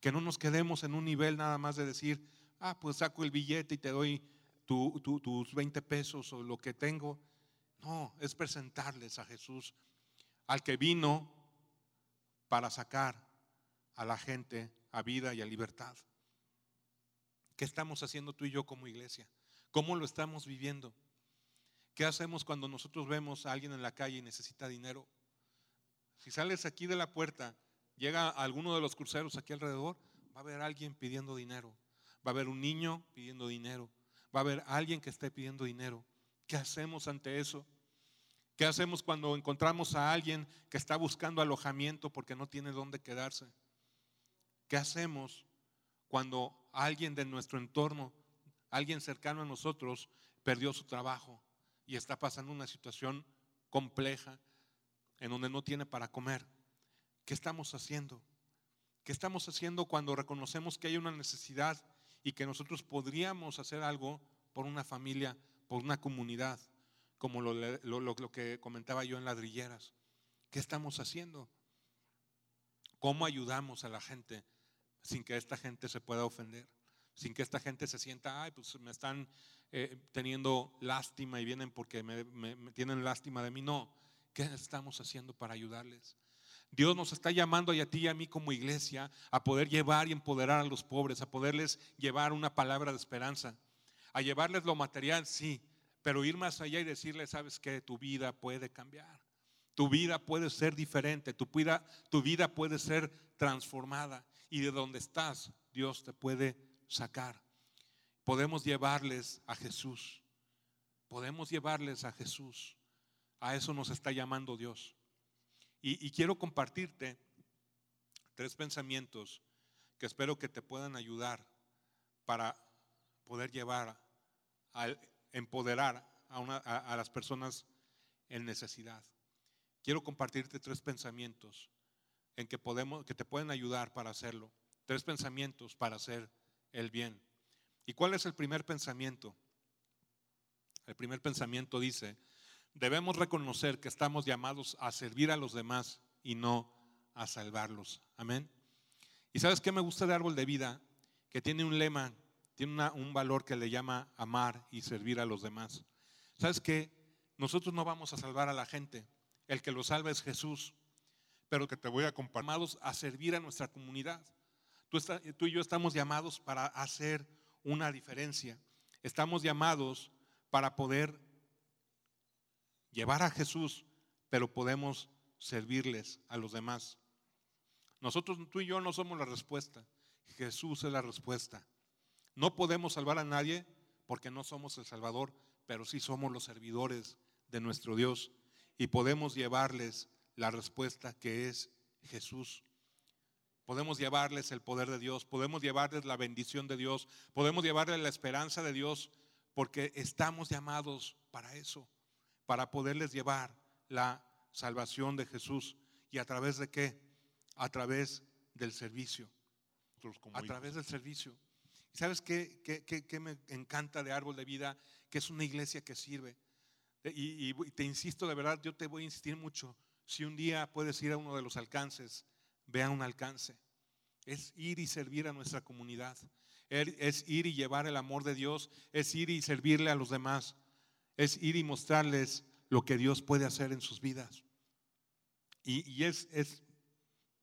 Que no nos quedemos en un nivel nada más de decir, ah, pues saco el billete y te doy tus 20 pesos o lo que tengo. No, es presentarles a Jesús, al que vino para sacar a la gente a vida y a libertad. ¿Qué estamos haciendo tú y yo como iglesia? ¿Cómo lo estamos viviendo? ¿Qué hacemos cuando nosotros vemos a alguien en la calle y necesita dinero? Si sales aquí de la puerta, llega alguno de los cruceros aquí alrededor, va a haber alguien pidiendo dinero. Va a haber un niño pidiendo dinero. Va a haber alguien que esté pidiendo dinero. ¿Qué hacemos ante eso? ¿Qué hacemos cuando encontramos a alguien que está buscando alojamiento porque no tiene dónde quedarse? ¿Qué hacemos cuando alguien de nuestro entorno, alguien cercano a nosotros, perdió su trabajo y está pasando una situación compleja en donde no tiene para comer? ¿Qué estamos haciendo? ¿Qué estamos haciendo cuando reconocemos que hay una necesidad y que nosotros podríamos hacer algo por una familia, por una comunidad? Como lo, que comentaba yo en ladrilleras. ¿Qué estamos haciendo? ¿Cómo ayudamos a la gente sin que esta gente se pueda ofender? Sin que esta gente se sienta, ay, pues me están eh, teniendo lástima y vienen porque me, tienen lástima de mí. No, ¿qué estamos haciendo para ayudarles? Dios nos está llamando a ti y a mí como iglesia a poder llevar y empoderar a los pobres, a poderles llevar una palabra de esperanza, a llevarles lo material, sí, pero ir más allá y decirle, sabes que tu vida puede cambiar, tu vida puede ser diferente, tu vida, tu vida puede ser transformada y de donde estás Dios te puede sacar. Podemos llevarles a Jesús, podemos llevarles a Jesús. A eso nos está llamando Dios. Y, y quiero compartirte tres pensamientos que espero que te puedan ayudar para poder llevar al empoderar a, las personas en necesidad. Quiero compartirte tres pensamientos en que, podemos, que te pueden ayudar para hacerlo. Tres pensamientos para hacer el bien. ¿Y cuál es el primer pensamiento? El primer pensamiento dice, debemos reconocer que estamos llamados a servir a los demás y no a salvarlos. Amén. ¿Y sabes qué me gusta de Árbol de Vida? Que tiene un lema tiene un valor que le llama amar y servir a los demás. ¿Sabes qué? Nosotros no vamos a salvar a la gente. El que lo salva es Jesús. Pero que te voy a compartir a servir a nuestra comunidad. Tú y yo estamos llamados para hacer una diferencia. Estamos llamados para poder llevar a Jesús, pero podemos servirles a los demás. Nosotros, tú y yo no somos la respuesta. Jesús es la respuesta. No podemos salvar a nadie porque no somos el Salvador, pero sí somos los servidores de nuestro Dios y podemos llevarles la respuesta que es Jesús. Podemos llevarles el poder de Dios, podemos llevarles la bendición de Dios, podemos llevarles la esperanza de Dios, porque estamos llamados para eso, para poderles llevar la salvación de Jesús. ¿Y a través de qué? A través del servicio. A través del servicio. ¿Sabes qué, me encanta de Árbol de Vida? Que es una iglesia que sirve. Y, te insisto, de verdad, yo te voy a insistir mucho. Si un día puedes ir a uno de los alcances, vea un alcance. Es ir y servir a nuestra comunidad. Es ir y llevar el amor de Dios. Es ir y servirle a los demás. Es ir y mostrarles lo que Dios puede hacer en sus vidas. Y, es, es,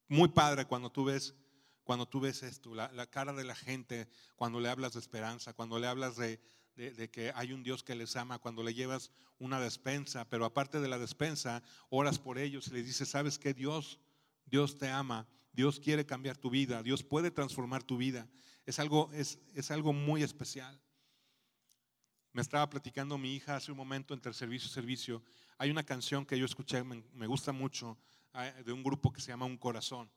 muy padre cuando tú ves, cuando tú ves esto, la, cara de la gente, cuando le hablas de esperanza, cuando le hablas de, que hay un Dios que les ama, cuando le llevas una despensa, pero aparte de la despensa, oras por ellos y les dices, ¿sabes qué? Dios, Dios te ama, Dios quiere cambiar tu vida, Dios puede transformar tu vida. Es algo, es, es algo muy especial. Me estaba platicando mi hija hace un momento entre servicio y servicio. Hay una canción que yo escuché, me, me gusta mucho, ah, de un grupo que se llama Un Corazón.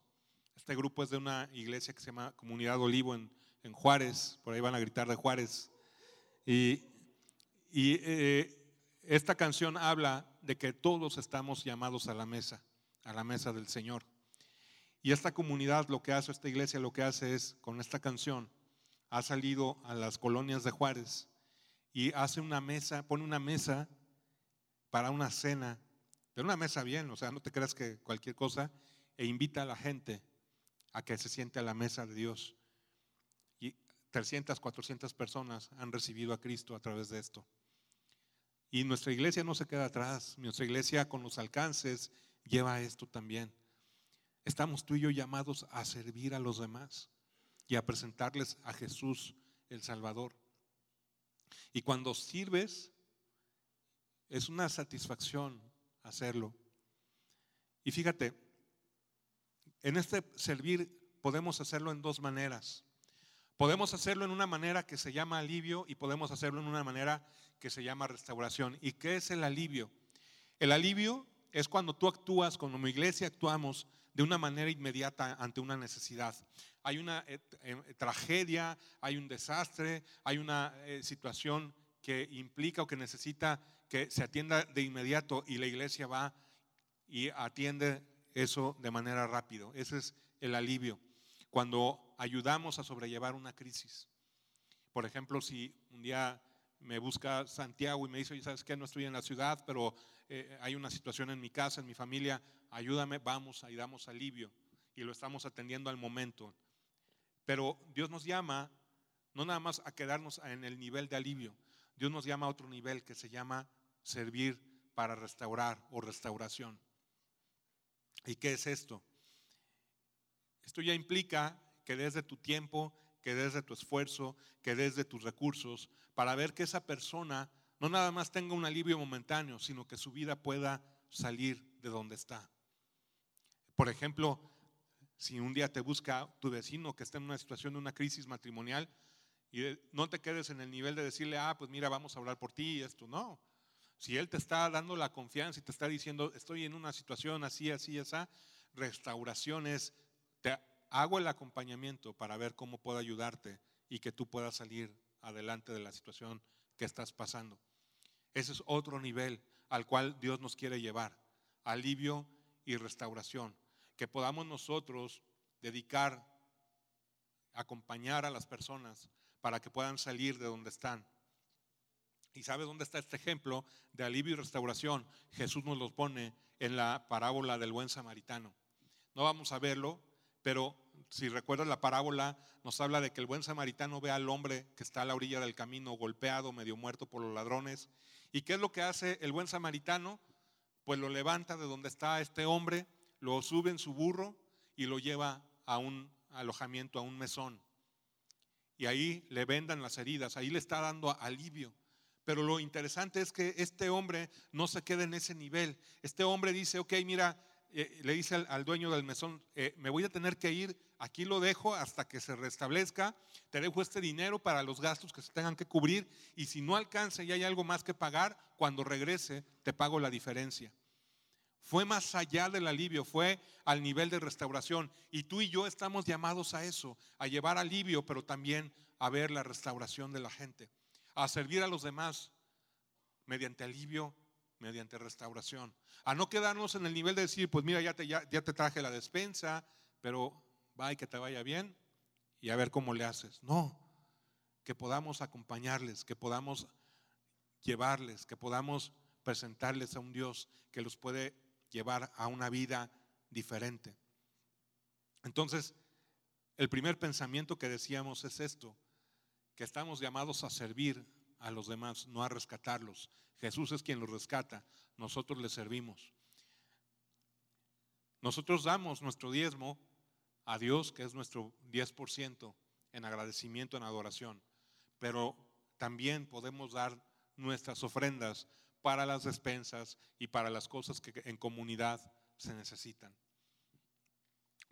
Este grupo es de una iglesia que se llama Comunidad Olivo en, en Juárez, por ahí van a gritar de Juárez. Y, eh, esta canción habla de que todos estamos llamados a la mesa, a la mesa del Señor. Y esta comunidad lo que hace, esta iglesia lo que hace es, con esta canción, ha salido a las colonias de Juárez y hace una mesa, pone una mesa para una cena, pero una mesa bien, o sea, no te creas que cualquier cosa, e invita a la gente a que se siente a la mesa de Dios. 300, 400 personas han recibido a Cristo a través de esto. Y nuestra iglesia no se queda atrás, nuestra iglesia con los alcances lleva esto también. Estamos tú y yo llamados a servir a los demás y a presentarles a Jesús el Salvador. Y cuando sirves, es una satisfacción hacerlo. Y fíjate, en este servir podemos hacerlo en dos maneras. Podemos hacerlo en una manera que se llama alivio y podemos hacerlo en una manera que se llama restauración. ¿Y qué es el alivio? El alivio es cuando tú actúas, cuando mi iglesia actuamos de una manera inmediata ante una necesidad. Hay una eh, eh, tragedia, hay un desastre, hay una eh, situación que implica o que necesita que se atienda de inmediato y la iglesia va y atiende eso de manera rápida. Ese es el alivio. Cuando ayudamos a sobrellevar una crisis. Por ejemplo, si un día me busca Santiago y me dice, oye, ¿sabes qué? No estoy en la ciudad, pero eh, hay una situación en mi casa, en mi familia, ayúdame, vamos, ahí damos alivio. Y lo estamos atendiendo al momento. Pero Dios nos llama no nada más a quedarnos en el nivel de alivio, Dios nos llama a otro nivel que se llama servir para restaurar o restauración. ¿Y qué es esto? Esto ya implica que desde tu tiempo, que desde tu esfuerzo, que desde tus recursos, para ver que esa persona no nada más tenga un alivio momentáneo, sino que su vida pueda salir de donde está. Por ejemplo, si un día te busca tu vecino que está en una situación de una crisis matrimonial y no te quedes en el nivel de decirle, ah, pues mira, vamos a hablar por ti y esto, no. Si él te está dando la confianza y te está diciendo, estoy en una situación así, así, esa, restauraciones, te hago el acompañamiento para ver cómo puedo ayudarte y que tú puedas salir adelante de la situación que estás pasando. Ese es otro nivel al cual Dios nos quiere llevar, alivio y restauración. Que podamos nosotros dedicar, acompañar a las personas para que puedan salir de donde están. ¿Y sabes dónde está este ejemplo de alivio y restauración? Jesús nos lo pone en la parábola del buen samaritano. No vamos a verlo, pero si recuerdas la parábola, nos habla de que el buen samaritano ve al hombre que está a la orilla del camino golpeado, medio muerto por los ladrones. ¿Y qué es lo que hace el buen samaritano? Pues lo levanta de donde está este hombre, lo sube en su burro y lo lleva a un alojamiento, a un mesón. Y ahí le vendan las heridas, ahí le está dando alivio. Pero lo interesante es que este hombre no se queda en ese nivel. Este hombre dice, ok, mira, eh, le dice al, dueño del mesón, eh, me voy a tener que ir, aquí lo dejo hasta que se restablezca, te dejo este dinero para los gastos que se tengan que cubrir y si no alcanza y hay algo más que pagar, cuando regrese te pago la diferencia. Fue más allá del alivio, fue al nivel de restauración. Y tú y yo estamos llamados a eso, a llevar alivio, pero también a ver la restauración de la gente, a servir a los demás mediante alivio, mediante restauración. A no quedarnos en el nivel de decir, pues mira, ya te, ya, te traje la despensa, pero va y que te vaya bien y a ver cómo le haces. No, que podamos acompañarles, que podamos llevarles, que podamos presentarles a un Dios que los puede llevar a una vida diferente. Entonces, el primer pensamiento que decíamos es esto, que estamos llamados a servir a los demás, no a rescatarlos. Jesús es quien los rescata, nosotros le servimos. Nosotros damos nuestro diezmo a Dios, que es nuestro 10% en agradecimiento, en adoración, pero también podemos dar nuestras ofrendas para las despensas y para las cosas que en comunidad se necesitan.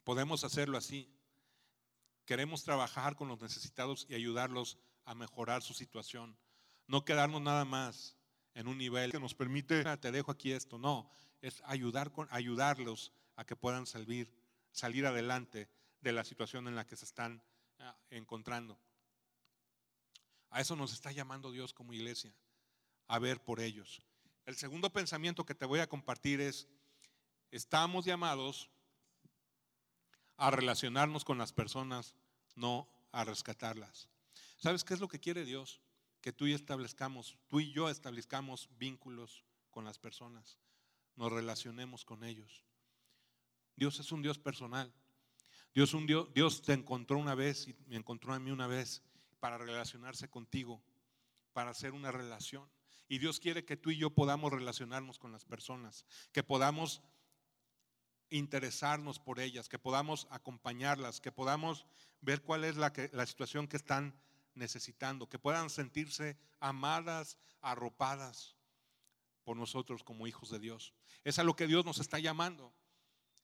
Podemos hacerlo así. Queremos trabajar con los necesitados y ayudarlos a mejorar su situación. No quedarnos nada más en un nivel que nos permite, ah, te dejo aquí esto. No, es ayudar con, ayudarlos a que puedan salir, salir adelante de la situación en la que se están ah, encontrando. A eso nos está llamando Dios como iglesia a ver por ellos. El segundo pensamiento que te voy a compartir es, estamos llamados a relacionarnos con las personas, no a rescatarlas. ¿Sabes qué es lo que quiere Dios? Que tú y establezcamos, tú y yo establezcamos vínculos con las personas, nos relacionemos con ellos. Dios es un Dios personal. Dios, un Dios, Dios te encontró una vez y me encontró a mí una vez para relacionarse contigo, para hacer una relación. Y Dios quiere que tú y yo podamos relacionarnos con las personas, que podamos interesarnos por ellas, que podamos acompañarlas, que podamos ver cuál es la, situación que están necesitando, que puedan sentirse amadas, arropadas por nosotros como hijos de Dios. Es a lo que Dios nos está llamando.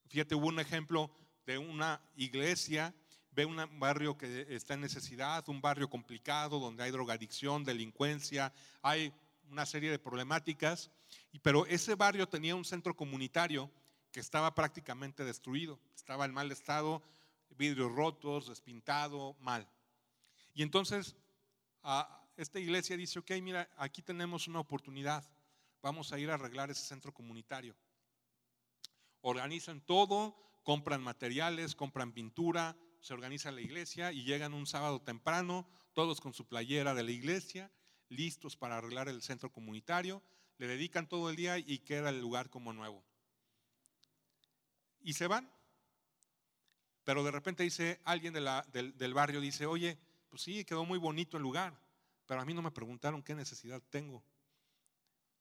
Fíjate, hubo un ejemplo de una iglesia, ve un barrio que está en necesidad, un barrio complicado donde hay drogadicción, delincuencia, hay una serie de problemáticas, pero ese barrio tenía un centro comunitario estaba prácticamente destruido, estaba en mal estado, vidrios rotos, despintado, mal. Y entonces esta iglesia dice, ok, mira, aquí tenemos una oportunidad, vamos a ir a arreglar ese centro comunitario. Organizan todo, compran materiales, compran pintura, se organiza la iglesia y llegan un sábado temprano, todos con su playera de la iglesia, listos para arreglar el centro comunitario, le dedican todo el día y queda el lugar como nuevo. Y se van. Pero de repente dice alguien del, barrio, dice, oye, pues sí, quedó muy bonito el lugar, pero a mí no me preguntaron qué necesidad tengo.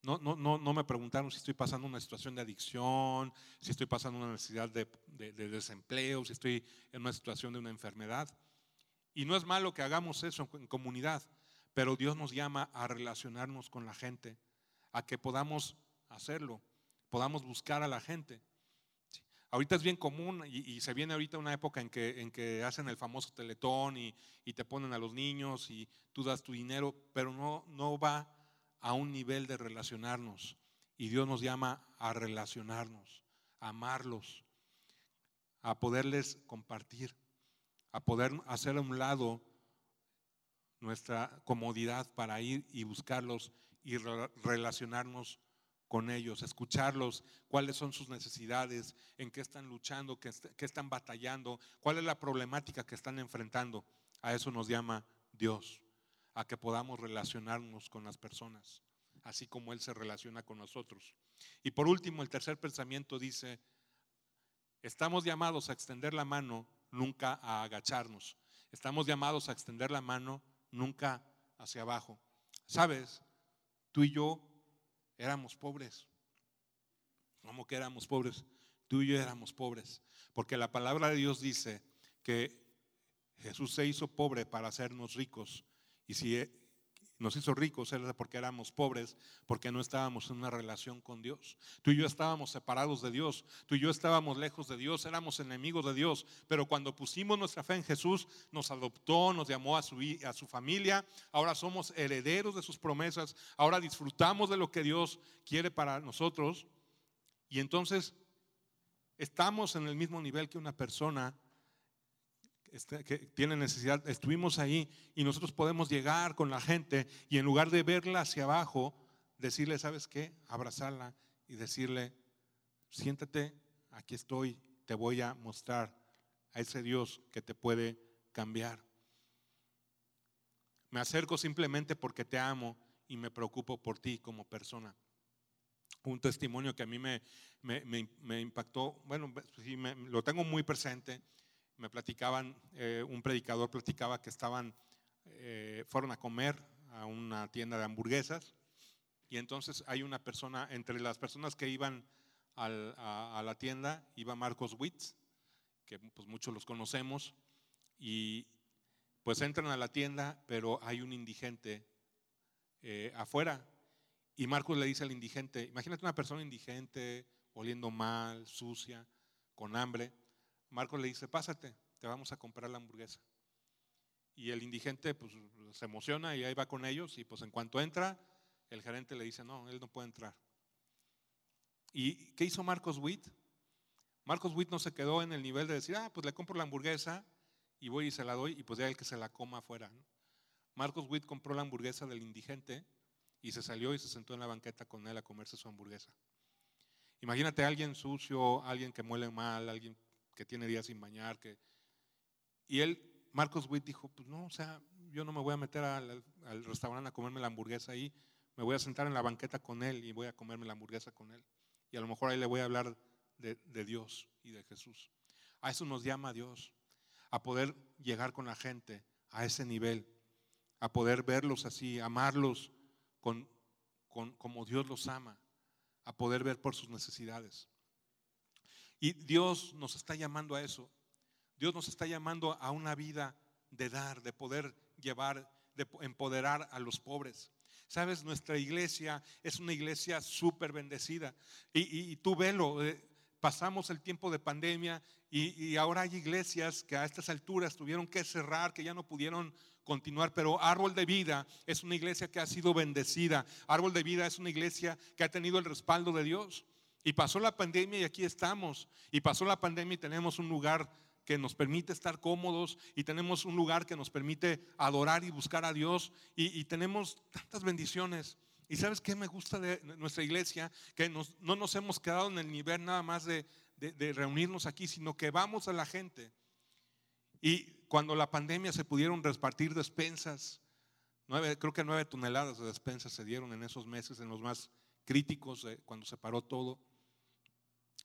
No, no, no, no me preguntaron si estoy pasando una situación de adicción, si estoy pasando una necesidad de, de, desempleo, si estoy en una situación de una enfermedad. Y no es malo que hagamos eso en comunidad, pero Dios nos llama a relacionarnos con la gente, a que podamos hacerlo, podamos buscar a la gente. Ahorita es bien común y, se viene ahorita una época en que, en que hacen el famoso teletón y, te ponen a los niños y tú das tu dinero, pero no, no va a un nivel de relacionarnos. Y Dios nos llama a relacionarnos, a amarlos, a poderles compartir, a poder hacer a un lado nuestra comodidad para ir y buscarlos y relacionarnos con ellos, escucharlos, cuáles son sus necesidades, en qué están luchando, qué, están batallando, cuál es la problemática que están enfrentando. A eso nos llama Dios, a que podamos relacionarnos con las personas, así como Él se relaciona con nosotros. Y por último, el tercer pensamiento dice, estamos llamados a extender la mano, nunca a agacharnos. Estamos llamados a extender la mano nunca hacia abajo. Sabes, tú y yo éramos pobres. ¿Cómo que éramos pobres? Tú y yo éramos pobres. Porque la palabra de Dios dice que Jesús se hizo pobre para hacernos ricos. Y si nos hizo ricos era porque éramos pobres, porque no estábamos en una relación con Dios. Tú y yo estábamos separados de Dios, tú y yo estábamos lejos de Dios, éramos enemigos de Dios, pero cuando pusimos nuestra fe en Jesús, nos adoptó, nos llamó a su, a su familia, ahora somos herederos de sus promesas, ahora disfrutamos de lo que Dios quiere para nosotros y entonces estamos en el mismo nivel que una persona que tiene necesidad, estuvimos ahí y nosotros podemos llegar con la gente y en lugar de verla hacia abajo, decirle, ¿sabes qué? Abrazarla y decirle, siéntate, aquí estoy, te voy a mostrar a ese Dios que te puede cambiar. Me acerco simplemente porque te amo y me preocupo por ti como persona. Un testimonio que a mí me, me, impactó, bueno, sí, lo tengo muy presente me platicaban, eh, un predicador platicaba que estaban, eh, fueron a comer a una tienda de hamburguesas y entonces hay una persona, entre las personas que iban a, la tienda, iba Marcos Witz, que pues muchos los conocemos, y pues entran a la tienda, pero hay un indigente eh, afuera. Y Marcos le dice al indigente, imagínate una persona indigente, oliendo mal, sucia, con hambre Marcos le dice, pásate, te vamos a comprar la hamburguesa. Y el indigente pues, se emociona y ahí va con ellos y pues en cuanto entra, el gerente le dice, no, él no puede entrar. ¿Y qué hizo Marcos Witt? Marcos Witt no se quedó en el nivel de decir, ah, pues le compro la hamburguesa y voy y se la doy y pues ya el que se la coma afuera. Marcos Witt compró la hamburguesa del indigente y se salió y se sentó en la banqueta con él a comerse su hamburguesa. Imagínate a alguien sucio, alguien que muele mal, alguien que tiene días sin bañar. Que... Y él, Marcos Witt, dijo, pues no, o sea, yo no me voy a meter al, restaurante a comerme la hamburguesa ahí, me voy a sentar en la banqueta con él y voy a comerme la hamburguesa con él. Y a lo mejor ahí le voy a hablar de, de Dios y de Jesús. A eso nos llama Dios, a poder llegar con la gente a ese nivel, a poder verlos así, amarlos con, con, como Dios los ama, a poder ver por sus necesidades. Y Dios nos está llamando a eso. Dios nos está llamando a una vida de dar, de poder llevar, de empoderar a los pobres. Sabes, nuestra iglesia es una iglesia súper bendecida. Y, tú velo, eh, pasamos el tiempo de pandemia y, y, ahora hay iglesias que a estas alturas tuvieron que cerrar, que ya no pudieron continuar, pero Árbol de Vida es una iglesia que ha sido bendecida. Árbol de Vida es una iglesia que ha tenido el respaldo de Dios. Y pasó la pandemia y aquí estamos. Y pasó la pandemia y tenemos un lugar que nos permite estar cómodos y tenemos un lugar que nos permite adorar y buscar a Dios y, tenemos tantas bendiciones. Y sabes qué me gusta de nuestra iglesia, que no nos hemos quedado en el nivel nada más de, reunirnos aquí, sino que vamos a la gente. Y cuando la pandemia se pudieron repartir despensas, creo que nueve toneladas de despensas se dieron en esos meses, en los más críticos, cuando se paró todo.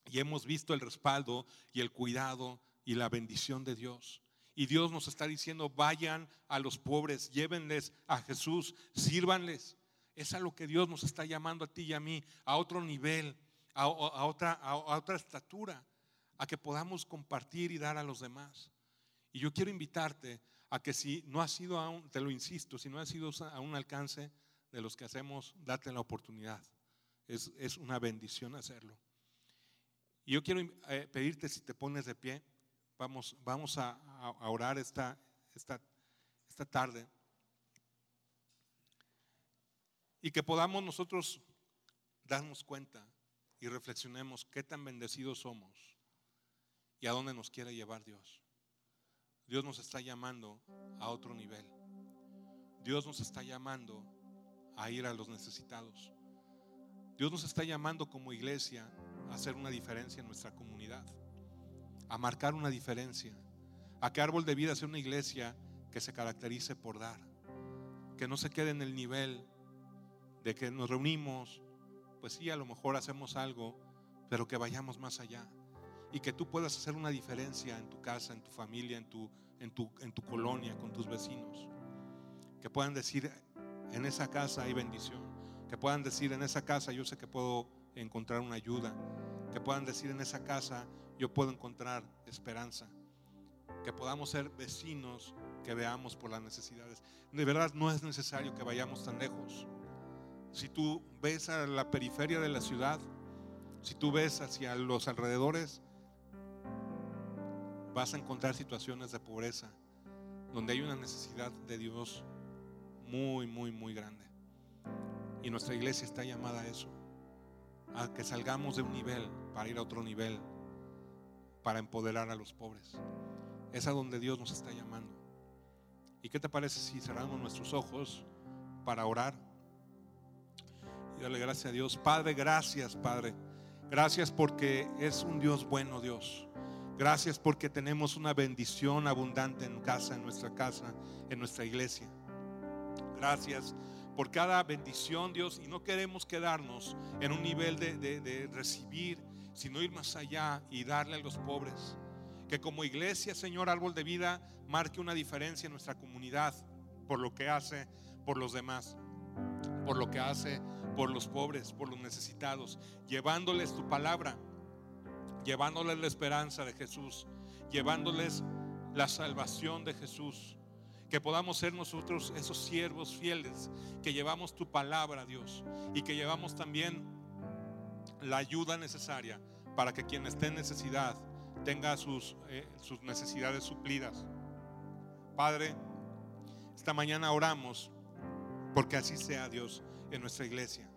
Y hemos visto el respaldo y el cuidado y la bendición de Dios. Y Dios nos está diciendo, vayan a los pobres, llévenles a Jesús, sírvanles. Es a lo que Dios nos está llamando a ti y a mí, a otro nivel, a, otra, a, otra estatura, a que podamos compartir y dar a los demás. Y yo quiero invitarte a que si no ha sido aún, te lo insisto, si no ha sido a un alcance de los que hacemos, date la oportunidad. Es, es una bendición hacerlo. Y yo quiero eh, pedirte si te pones de pie, vamos, vamos a, orar esta, esta, esta tarde. Y que podamos nosotros darnos cuenta y reflexionemos qué tan bendecidos somos y a dónde nos quiere llevar Dios. Dios nos está llamando a otro nivel. Dios nos está llamando a ir a los necesitados. Dios nos está llamando como iglesia a hacer una diferencia en nuestra comunidad, a marcar una diferencia, a que Árbol de Vida sea una iglesia que se caracterice por dar, que no se quede en el nivel de que nos reunimos, pues sí, a lo mejor hacemos algo, pero que vayamos más allá y que tú puedas hacer una diferencia en tu casa, en tu familia, en tu, en tu, en tu colonia, con tus vecinos. Que puedan decir, en esa casa hay bendición. Que puedan decir, en esa casa yo sé que puedo encontrar una ayuda. Que puedan decir en esa casa, yo puedo encontrar esperanza. Que podamos ser vecinos que veamos por las necesidades. De verdad no es necesario que vayamos tan lejos. Si tú ves a la periferia de la ciudad, si tú ves hacia los alrededores, vas a encontrar situaciones de pobreza, donde hay una necesidad de Dios muy, muy, muy grande. Y nuestra iglesia está llamada a eso, a que salgamos de un nivel para ir a otro nivel, para empoderar a los pobres. Es a donde Dios nos está llamando. ¿Y qué te parece si cerramos nuestros ojos para orar? Y darle gracias a Dios. Padre, gracias, Padre. Gracias porque es un Dios bueno, Dios. Gracias porque tenemos una bendición abundante en casa, en nuestra casa, en nuestra iglesia. Gracias por cada bendición, Dios, y no queremos quedarnos en un nivel de, recibir, sino ir más allá y darle a los pobres. Que como iglesia, Señor, árbol de vida, marque una diferencia en nuestra comunidad por lo que hace por los demás, por lo que hace por los pobres, por los necesitados, llevándoles tu palabra llevándoles la esperanza de Jesús, llevándoles la salvación de Jesús. Que podamos ser nosotros esos siervos fieles que llevamos tu palabra, Dios, y que llevamos también la ayuda necesaria para que quien esté en necesidad tenga sus, eh, sus necesidades suplidas. Padre, esta mañana oramos porque así sea Dios en nuestra iglesia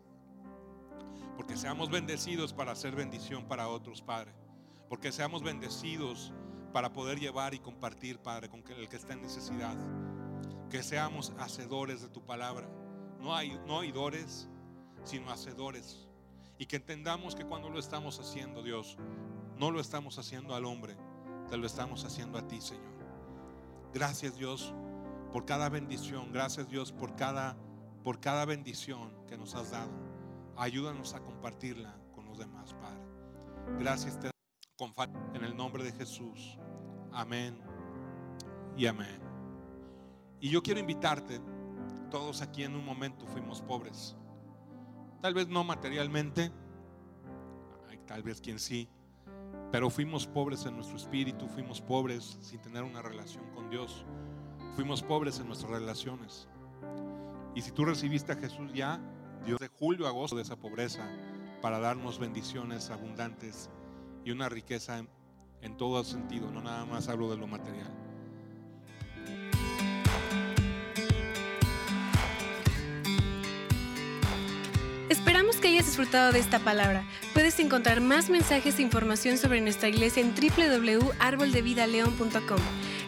porque seamos bendecidos para hacer bendición para otros, Padre. Porque seamos bendecidos para poder llevar y compartir, Padre, con el que está en necesidad. Que seamos hacedores de tu palabra. No, hay, no oidores, sino hacedores. Y que entendamos que cuando lo estamos haciendo, Dios, no lo estamos haciendo al hombre, te lo estamos haciendo a ti, Señor. Gracias, Dios, por cada bendición. Gracias, Dios, por cada, por cada bendición que nos has dado. Ayúdanos a compartirla con los demás, Padre. Gracias te en el nombre de Jesús. Amén y amén. Y yo quiero invitarte, todos aquí en un momento fuimos pobres. Tal vez no materialmente, tal vez quien sí, pero fuimos pobres en nuestro espíritu, fuimos pobres sin tener una relación con Dios, fuimos pobres en nuestras relaciones. Y si tú recibiste a Jesús ya, Dios de julio a agosto de esa pobreza para darnos bendiciones abundantes y una riqueza en, todo sentido, no nada más hablo de lo material. Esperamos que hayas disfrutado de esta palabra. Puedes encontrar más mensajes e información sobre nuestra iglesia en www.arboldevidaleon.com.